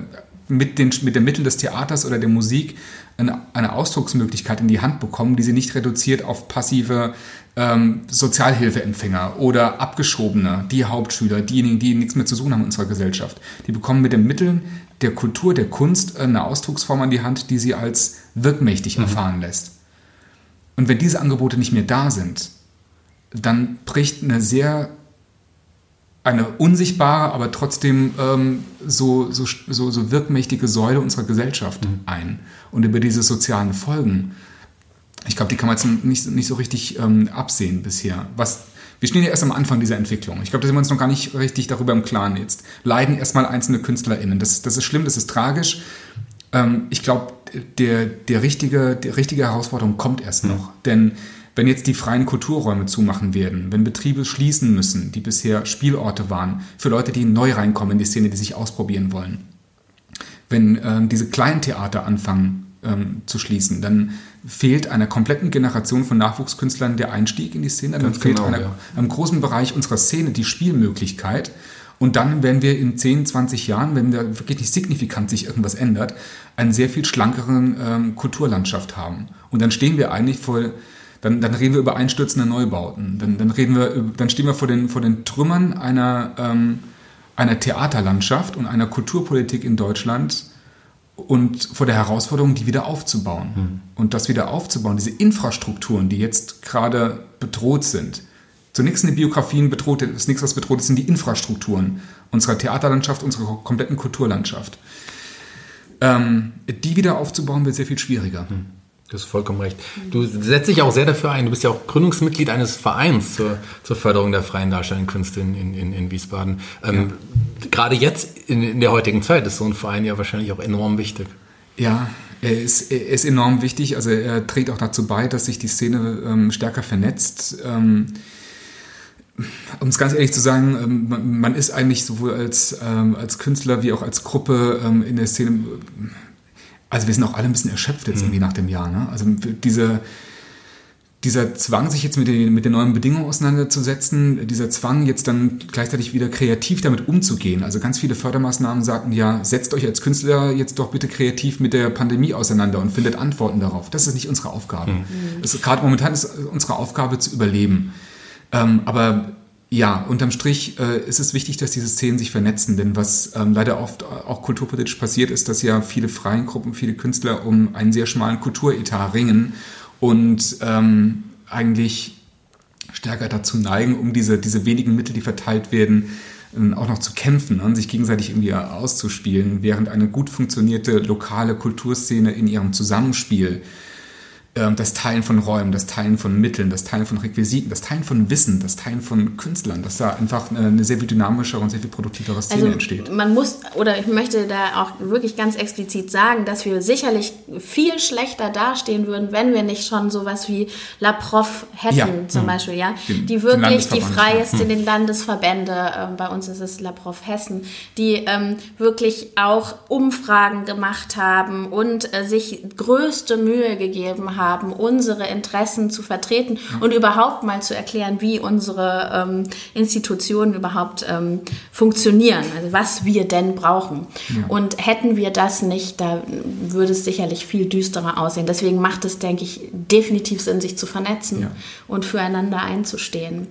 mit, den, mit den Mitteln des Theaters oder der Musik eine, eine, Ausdrucksmöglichkeit in die Hand bekommen, die sie nicht reduziert auf passive ähm, Sozialhilfeempfänger oder Abgeschobene, die Hauptschüler, diejenigen, die nichts mehr zu tun haben in unserer Gesellschaft. Die bekommen mit den Mitteln der Kultur, der Kunst eine Ausdrucksform an die Hand, die sie als wirkmächtig mhm. erfahren lässt. Und wenn diese Angebote nicht mehr da sind, dann bricht eine sehr eine unsichtbare, aber trotzdem ähm, so, so, so, so wirkmächtige Säule unserer Gesellschaft mhm. ein. Und über diese sozialen Folgen, ich glaube, die kann man jetzt nicht, nicht so richtig ähm, absehen bisher. Was, wir stehen ja erst am Anfang dieser Entwicklung. Ich glaube, da sind wir uns noch gar nicht richtig darüber im Klaren jetzt. Leiden erstmal einzelne KünstlerInnen. Das, das ist schlimm, das ist tragisch. Ähm, ich glaube, der, der richtige, die richtige Herausforderung kommt erst mhm. noch. Denn wenn jetzt die freien Kulturräume zumachen werden, wenn Betriebe schließen müssen, die bisher Spielorte waren, für Leute, die neu reinkommen in die Szene, die sich ausprobieren wollen, wenn ähm, diese kleinen Theater anfangen ähm, zu schließen, dann fehlt einer kompletten Generation von Nachwuchskünstlern der Einstieg in die Szene, dann Ganz fehlt genau, einer, ja. einem großen Bereich unserer Szene die Spielmöglichkeit. Und dann werden wir in 10, 20 Jahren, wenn da wirklich nicht signifikant sich irgendwas ändert, einen sehr viel schlankeren ähm, Kulturlandschaft haben. Und dann stehen wir eigentlich vor dann, dann reden wir über einstürzende Neubauten. Dann, dann, reden wir, dann stehen wir vor den, vor den Trümmern einer, ähm, einer Theaterlandschaft und einer Kulturpolitik in Deutschland und vor der Herausforderung, die wieder aufzubauen. Mhm. Und das wieder aufzubauen, diese Infrastrukturen, die jetzt gerade bedroht sind. Zunächst sind die Biografien bedroht, das ist nichts, was bedroht ist, sind die Infrastrukturen unserer Theaterlandschaft, unserer kompletten Kulturlandschaft. Ähm, die wieder aufzubauen, wird sehr viel schwieriger. Mhm. Du hast vollkommen recht. Du setzt dich auch sehr dafür ein. Du bist ja auch Gründungsmitglied eines Vereins zur, zur Förderung der freien darstellenden Künste in, in, in Wiesbaden. Ähm, ja. Gerade jetzt in, in der heutigen Zeit ist so ein Verein ja wahrscheinlich auch enorm wichtig. Ja, er ist, er ist enorm wichtig. Also er trägt auch dazu bei, dass sich die Szene ähm, stärker vernetzt. Ähm, um es ganz ehrlich zu sagen, ähm, man, man, ist eigentlich sowohl als, ähm, als Künstler wie auch als Gruppe ähm, in der Szene also wir sind auch alle ein bisschen erschöpft jetzt mhm. irgendwie nach dem Jahr. Ne? Also diese, dieser Zwang, sich jetzt mit den, mit den neuen Bedingungen auseinanderzusetzen, dieser Zwang, jetzt dann gleichzeitig wieder kreativ damit umzugehen. Also ganz viele Fördermaßnahmen sagten ja, setzt euch als Künstler jetzt doch bitte kreativ mit der Pandemie auseinander und findet Antworten darauf. Das ist nicht unsere Aufgabe. Mhm. Gerade momentan ist unsere Aufgabe zu überleben. Ähm, aber ja, unterm Strich äh, ist es wichtig, dass diese Szenen sich vernetzen, denn was ähm, leider oft auch kulturpolitisch passiert, ist, dass ja viele freien Gruppen, viele Künstler um einen sehr schmalen Kulturetat ringen und ähm, eigentlich stärker dazu neigen, um diese, diese wenigen Mittel, die verteilt werden, äh, auch noch zu kämpfen und sich gegenseitig irgendwie auszuspielen, während eine gut funktionierte lokale Kulturszene in ihrem Zusammenspiel ähm, das Teilen von Räumen, das Teilen von Mitteln, das Teilen von Requisiten, das Teilen von Wissen, das Teilen von Künstlern, dass da einfach eine sehr viel dynamischere und sehr viel produktivere Szene also entsteht. Man muss, oder ich möchte da auch wirklich ganz explizit sagen, dass wir sicherlich viel schlechter dastehen würden, wenn wir nicht schon sowas wie La Prof hätten, Ja. zum Hm. Beispiel, ja, Den- die wirklich die freieste, ja. Hm. den Landesverbände, ähm, bei uns ist es La Prof Hessen, die ähm, wirklich auch Umfragen gemacht haben und äh, sich größte Mühe gegeben haben, unsere Interessen zu vertreten und überhaupt mal zu erklären, wie unsere ähm, Institutionen überhaupt ähm, funktionieren, also was wir denn brauchen. Und hätten wir das nicht, da würde es sicherlich viel düsterer aussehen. Deswegen macht es, denke ich, definitiv Sinn, sich zu vernetzen Ja. und füreinander einzustehen.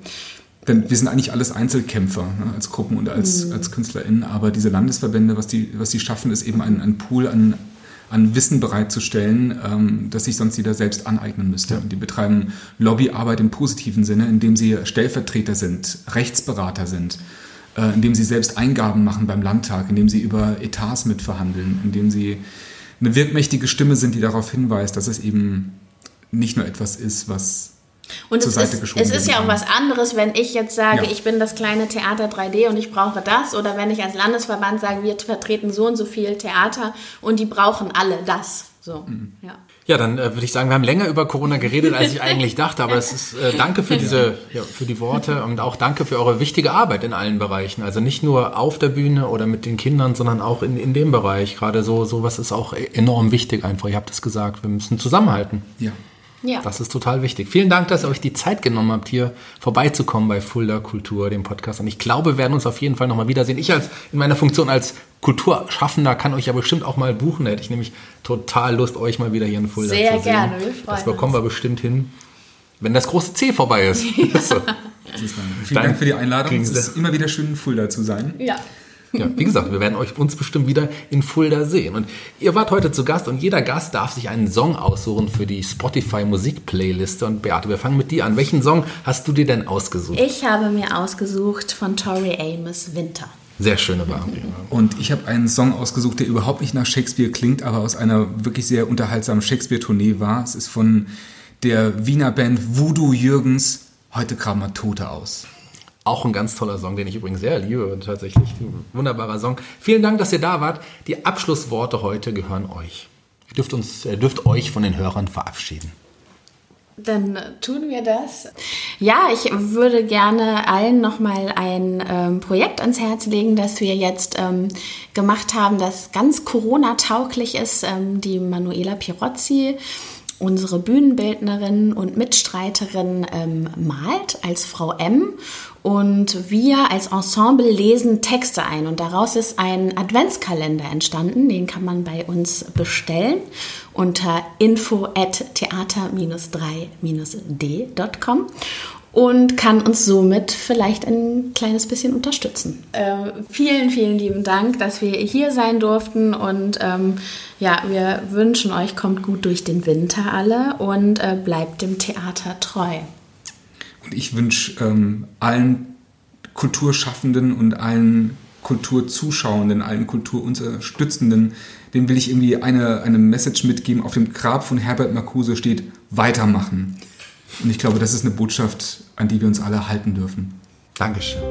Denn wir sind eigentlich alles Einzelkämpfer ne, als Gruppen und als, Mhm. als KünstlerInnen, aber diese Landesverbände, was die, was die schaffen, ist eben ein, ein Pool an, an Wissen bereitzustellen, ähm, das sich sonst jeder selbst aneignen müsste. Und die betreiben Lobbyarbeit im positiven Sinne, indem sie Stellvertreter sind, Rechtsberater sind, äh, indem sie selbst Eingaben machen beim Landtag, indem sie über Etats mitverhandeln, indem sie eine wirkmächtige Stimme sind, die darauf hinweist, dass es eben nicht nur etwas ist, was Und zur es Seite ist, geschoben es ist ja auch was anderes, wenn ich jetzt sage, Ja. ich bin das kleine Theater 3D und ich brauche das, oder wenn ich als Landesverband sage, wir vertreten so und so viel Theater und die brauchen alle das. So, Mhm. ja. Ja, dann äh, würde ich sagen, wir haben länger über Corona geredet, als ich eigentlich dachte. Aber es ist äh, danke für diese, ja, für die Worte und auch danke für eure wichtige Arbeit in allen Bereichen. Also nicht nur auf der Bühne oder mit den Kindern, sondern auch in, in dem Bereich. Gerade so sowas ist auch enorm wichtig einfach. Ihr habt es gesagt, wir müssen zusammenhalten. ja, ja. Das ist total wichtig. Vielen Dank, dass ihr euch die Zeit genommen habt, hier vorbeizukommen bei Fulda Kultur, dem Podcast. Und ich glaube, wir werden uns auf jeden Fall nochmal wiedersehen. Ich als in meiner Funktion als Kulturschaffender kann euch ja bestimmt auch mal buchen. Da hätte ich nämlich total Lust, euch mal wieder hier in Fulda Sehr zu sehen. gerne, wir freuen Das bekommen wir bestimmt hin, wenn das große C vorbei ist. so. das ist dann. Vielen Dank für die Einladung. Es ist immer wieder schön, in Fulda zu sein. ja. Ja, wie gesagt, wir werden euch uns bestimmt wieder in Fulda sehen. Und ihr wart heute zu Gast und jeder Gast darf sich einen Song aussuchen für die Spotify Musik-Playliste. Und Beate, wir fangen mit dir an. Welchen Song hast du dir denn ausgesucht? Ich habe mir ausgesucht von Tori Amos Winter. Sehr schöne Wahl. Und ich habe einen Song ausgesucht, der überhaupt nicht nach Shakespeare klingt, aber aus einer wirklich sehr unterhaltsamen Shakespeare-Tournee war. Es ist von der Wiener Band Voodoo Jürgens. Heute graben wir Tote aus. Auch ein ganz toller Song, den ich übrigens sehr liebe. Und tatsächlich ein wunderbarer Song. Vielen Dank, dass ihr da wart. Die Abschlussworte heute gehören euch. Ihr dürft, uns, äh, dürft euch von den Hörern verabschieden. Dann äh, tun wir das. Ja, ich würde gerne allen nochmal ein ähm, Projekt ans Herz legen, das wir jetzt ähm, gemacht haben, das ganz Corona-tauglich ist. Ähm, die Manuela Pirozzi, unsere Bühnenbildnerin und Mitstreiterin, ähm, malt als Frau M. Und wir als Ensemble lesen Texte ein. Und daraus ist ein Adventskalender entstanden. Den kann man bei uns bestellen unter info at theater-3-d.com und kann uns somit vielleicht ein kleines bisschen unterstützen. Äh, vielen, vielen lieben Dank, dass wir hier sein durften und ähm, ja, wir wünschen euch, kommt gut durch den Winter alle und äh, bleibt dem Theater treu. Und ich wünsche ähm, allen Kulturschaffenden und allen Kulturzuschauenden, allen Kulturunterstützenden, dem will ich irgendwie eine, eine Message mitgeben. Auf dem Grab von Herbert Marcuse steht, weitermachen. Und ich glaube, das ist eine Botschaft, an die wir uns alle halten dürfen. Dankeschön.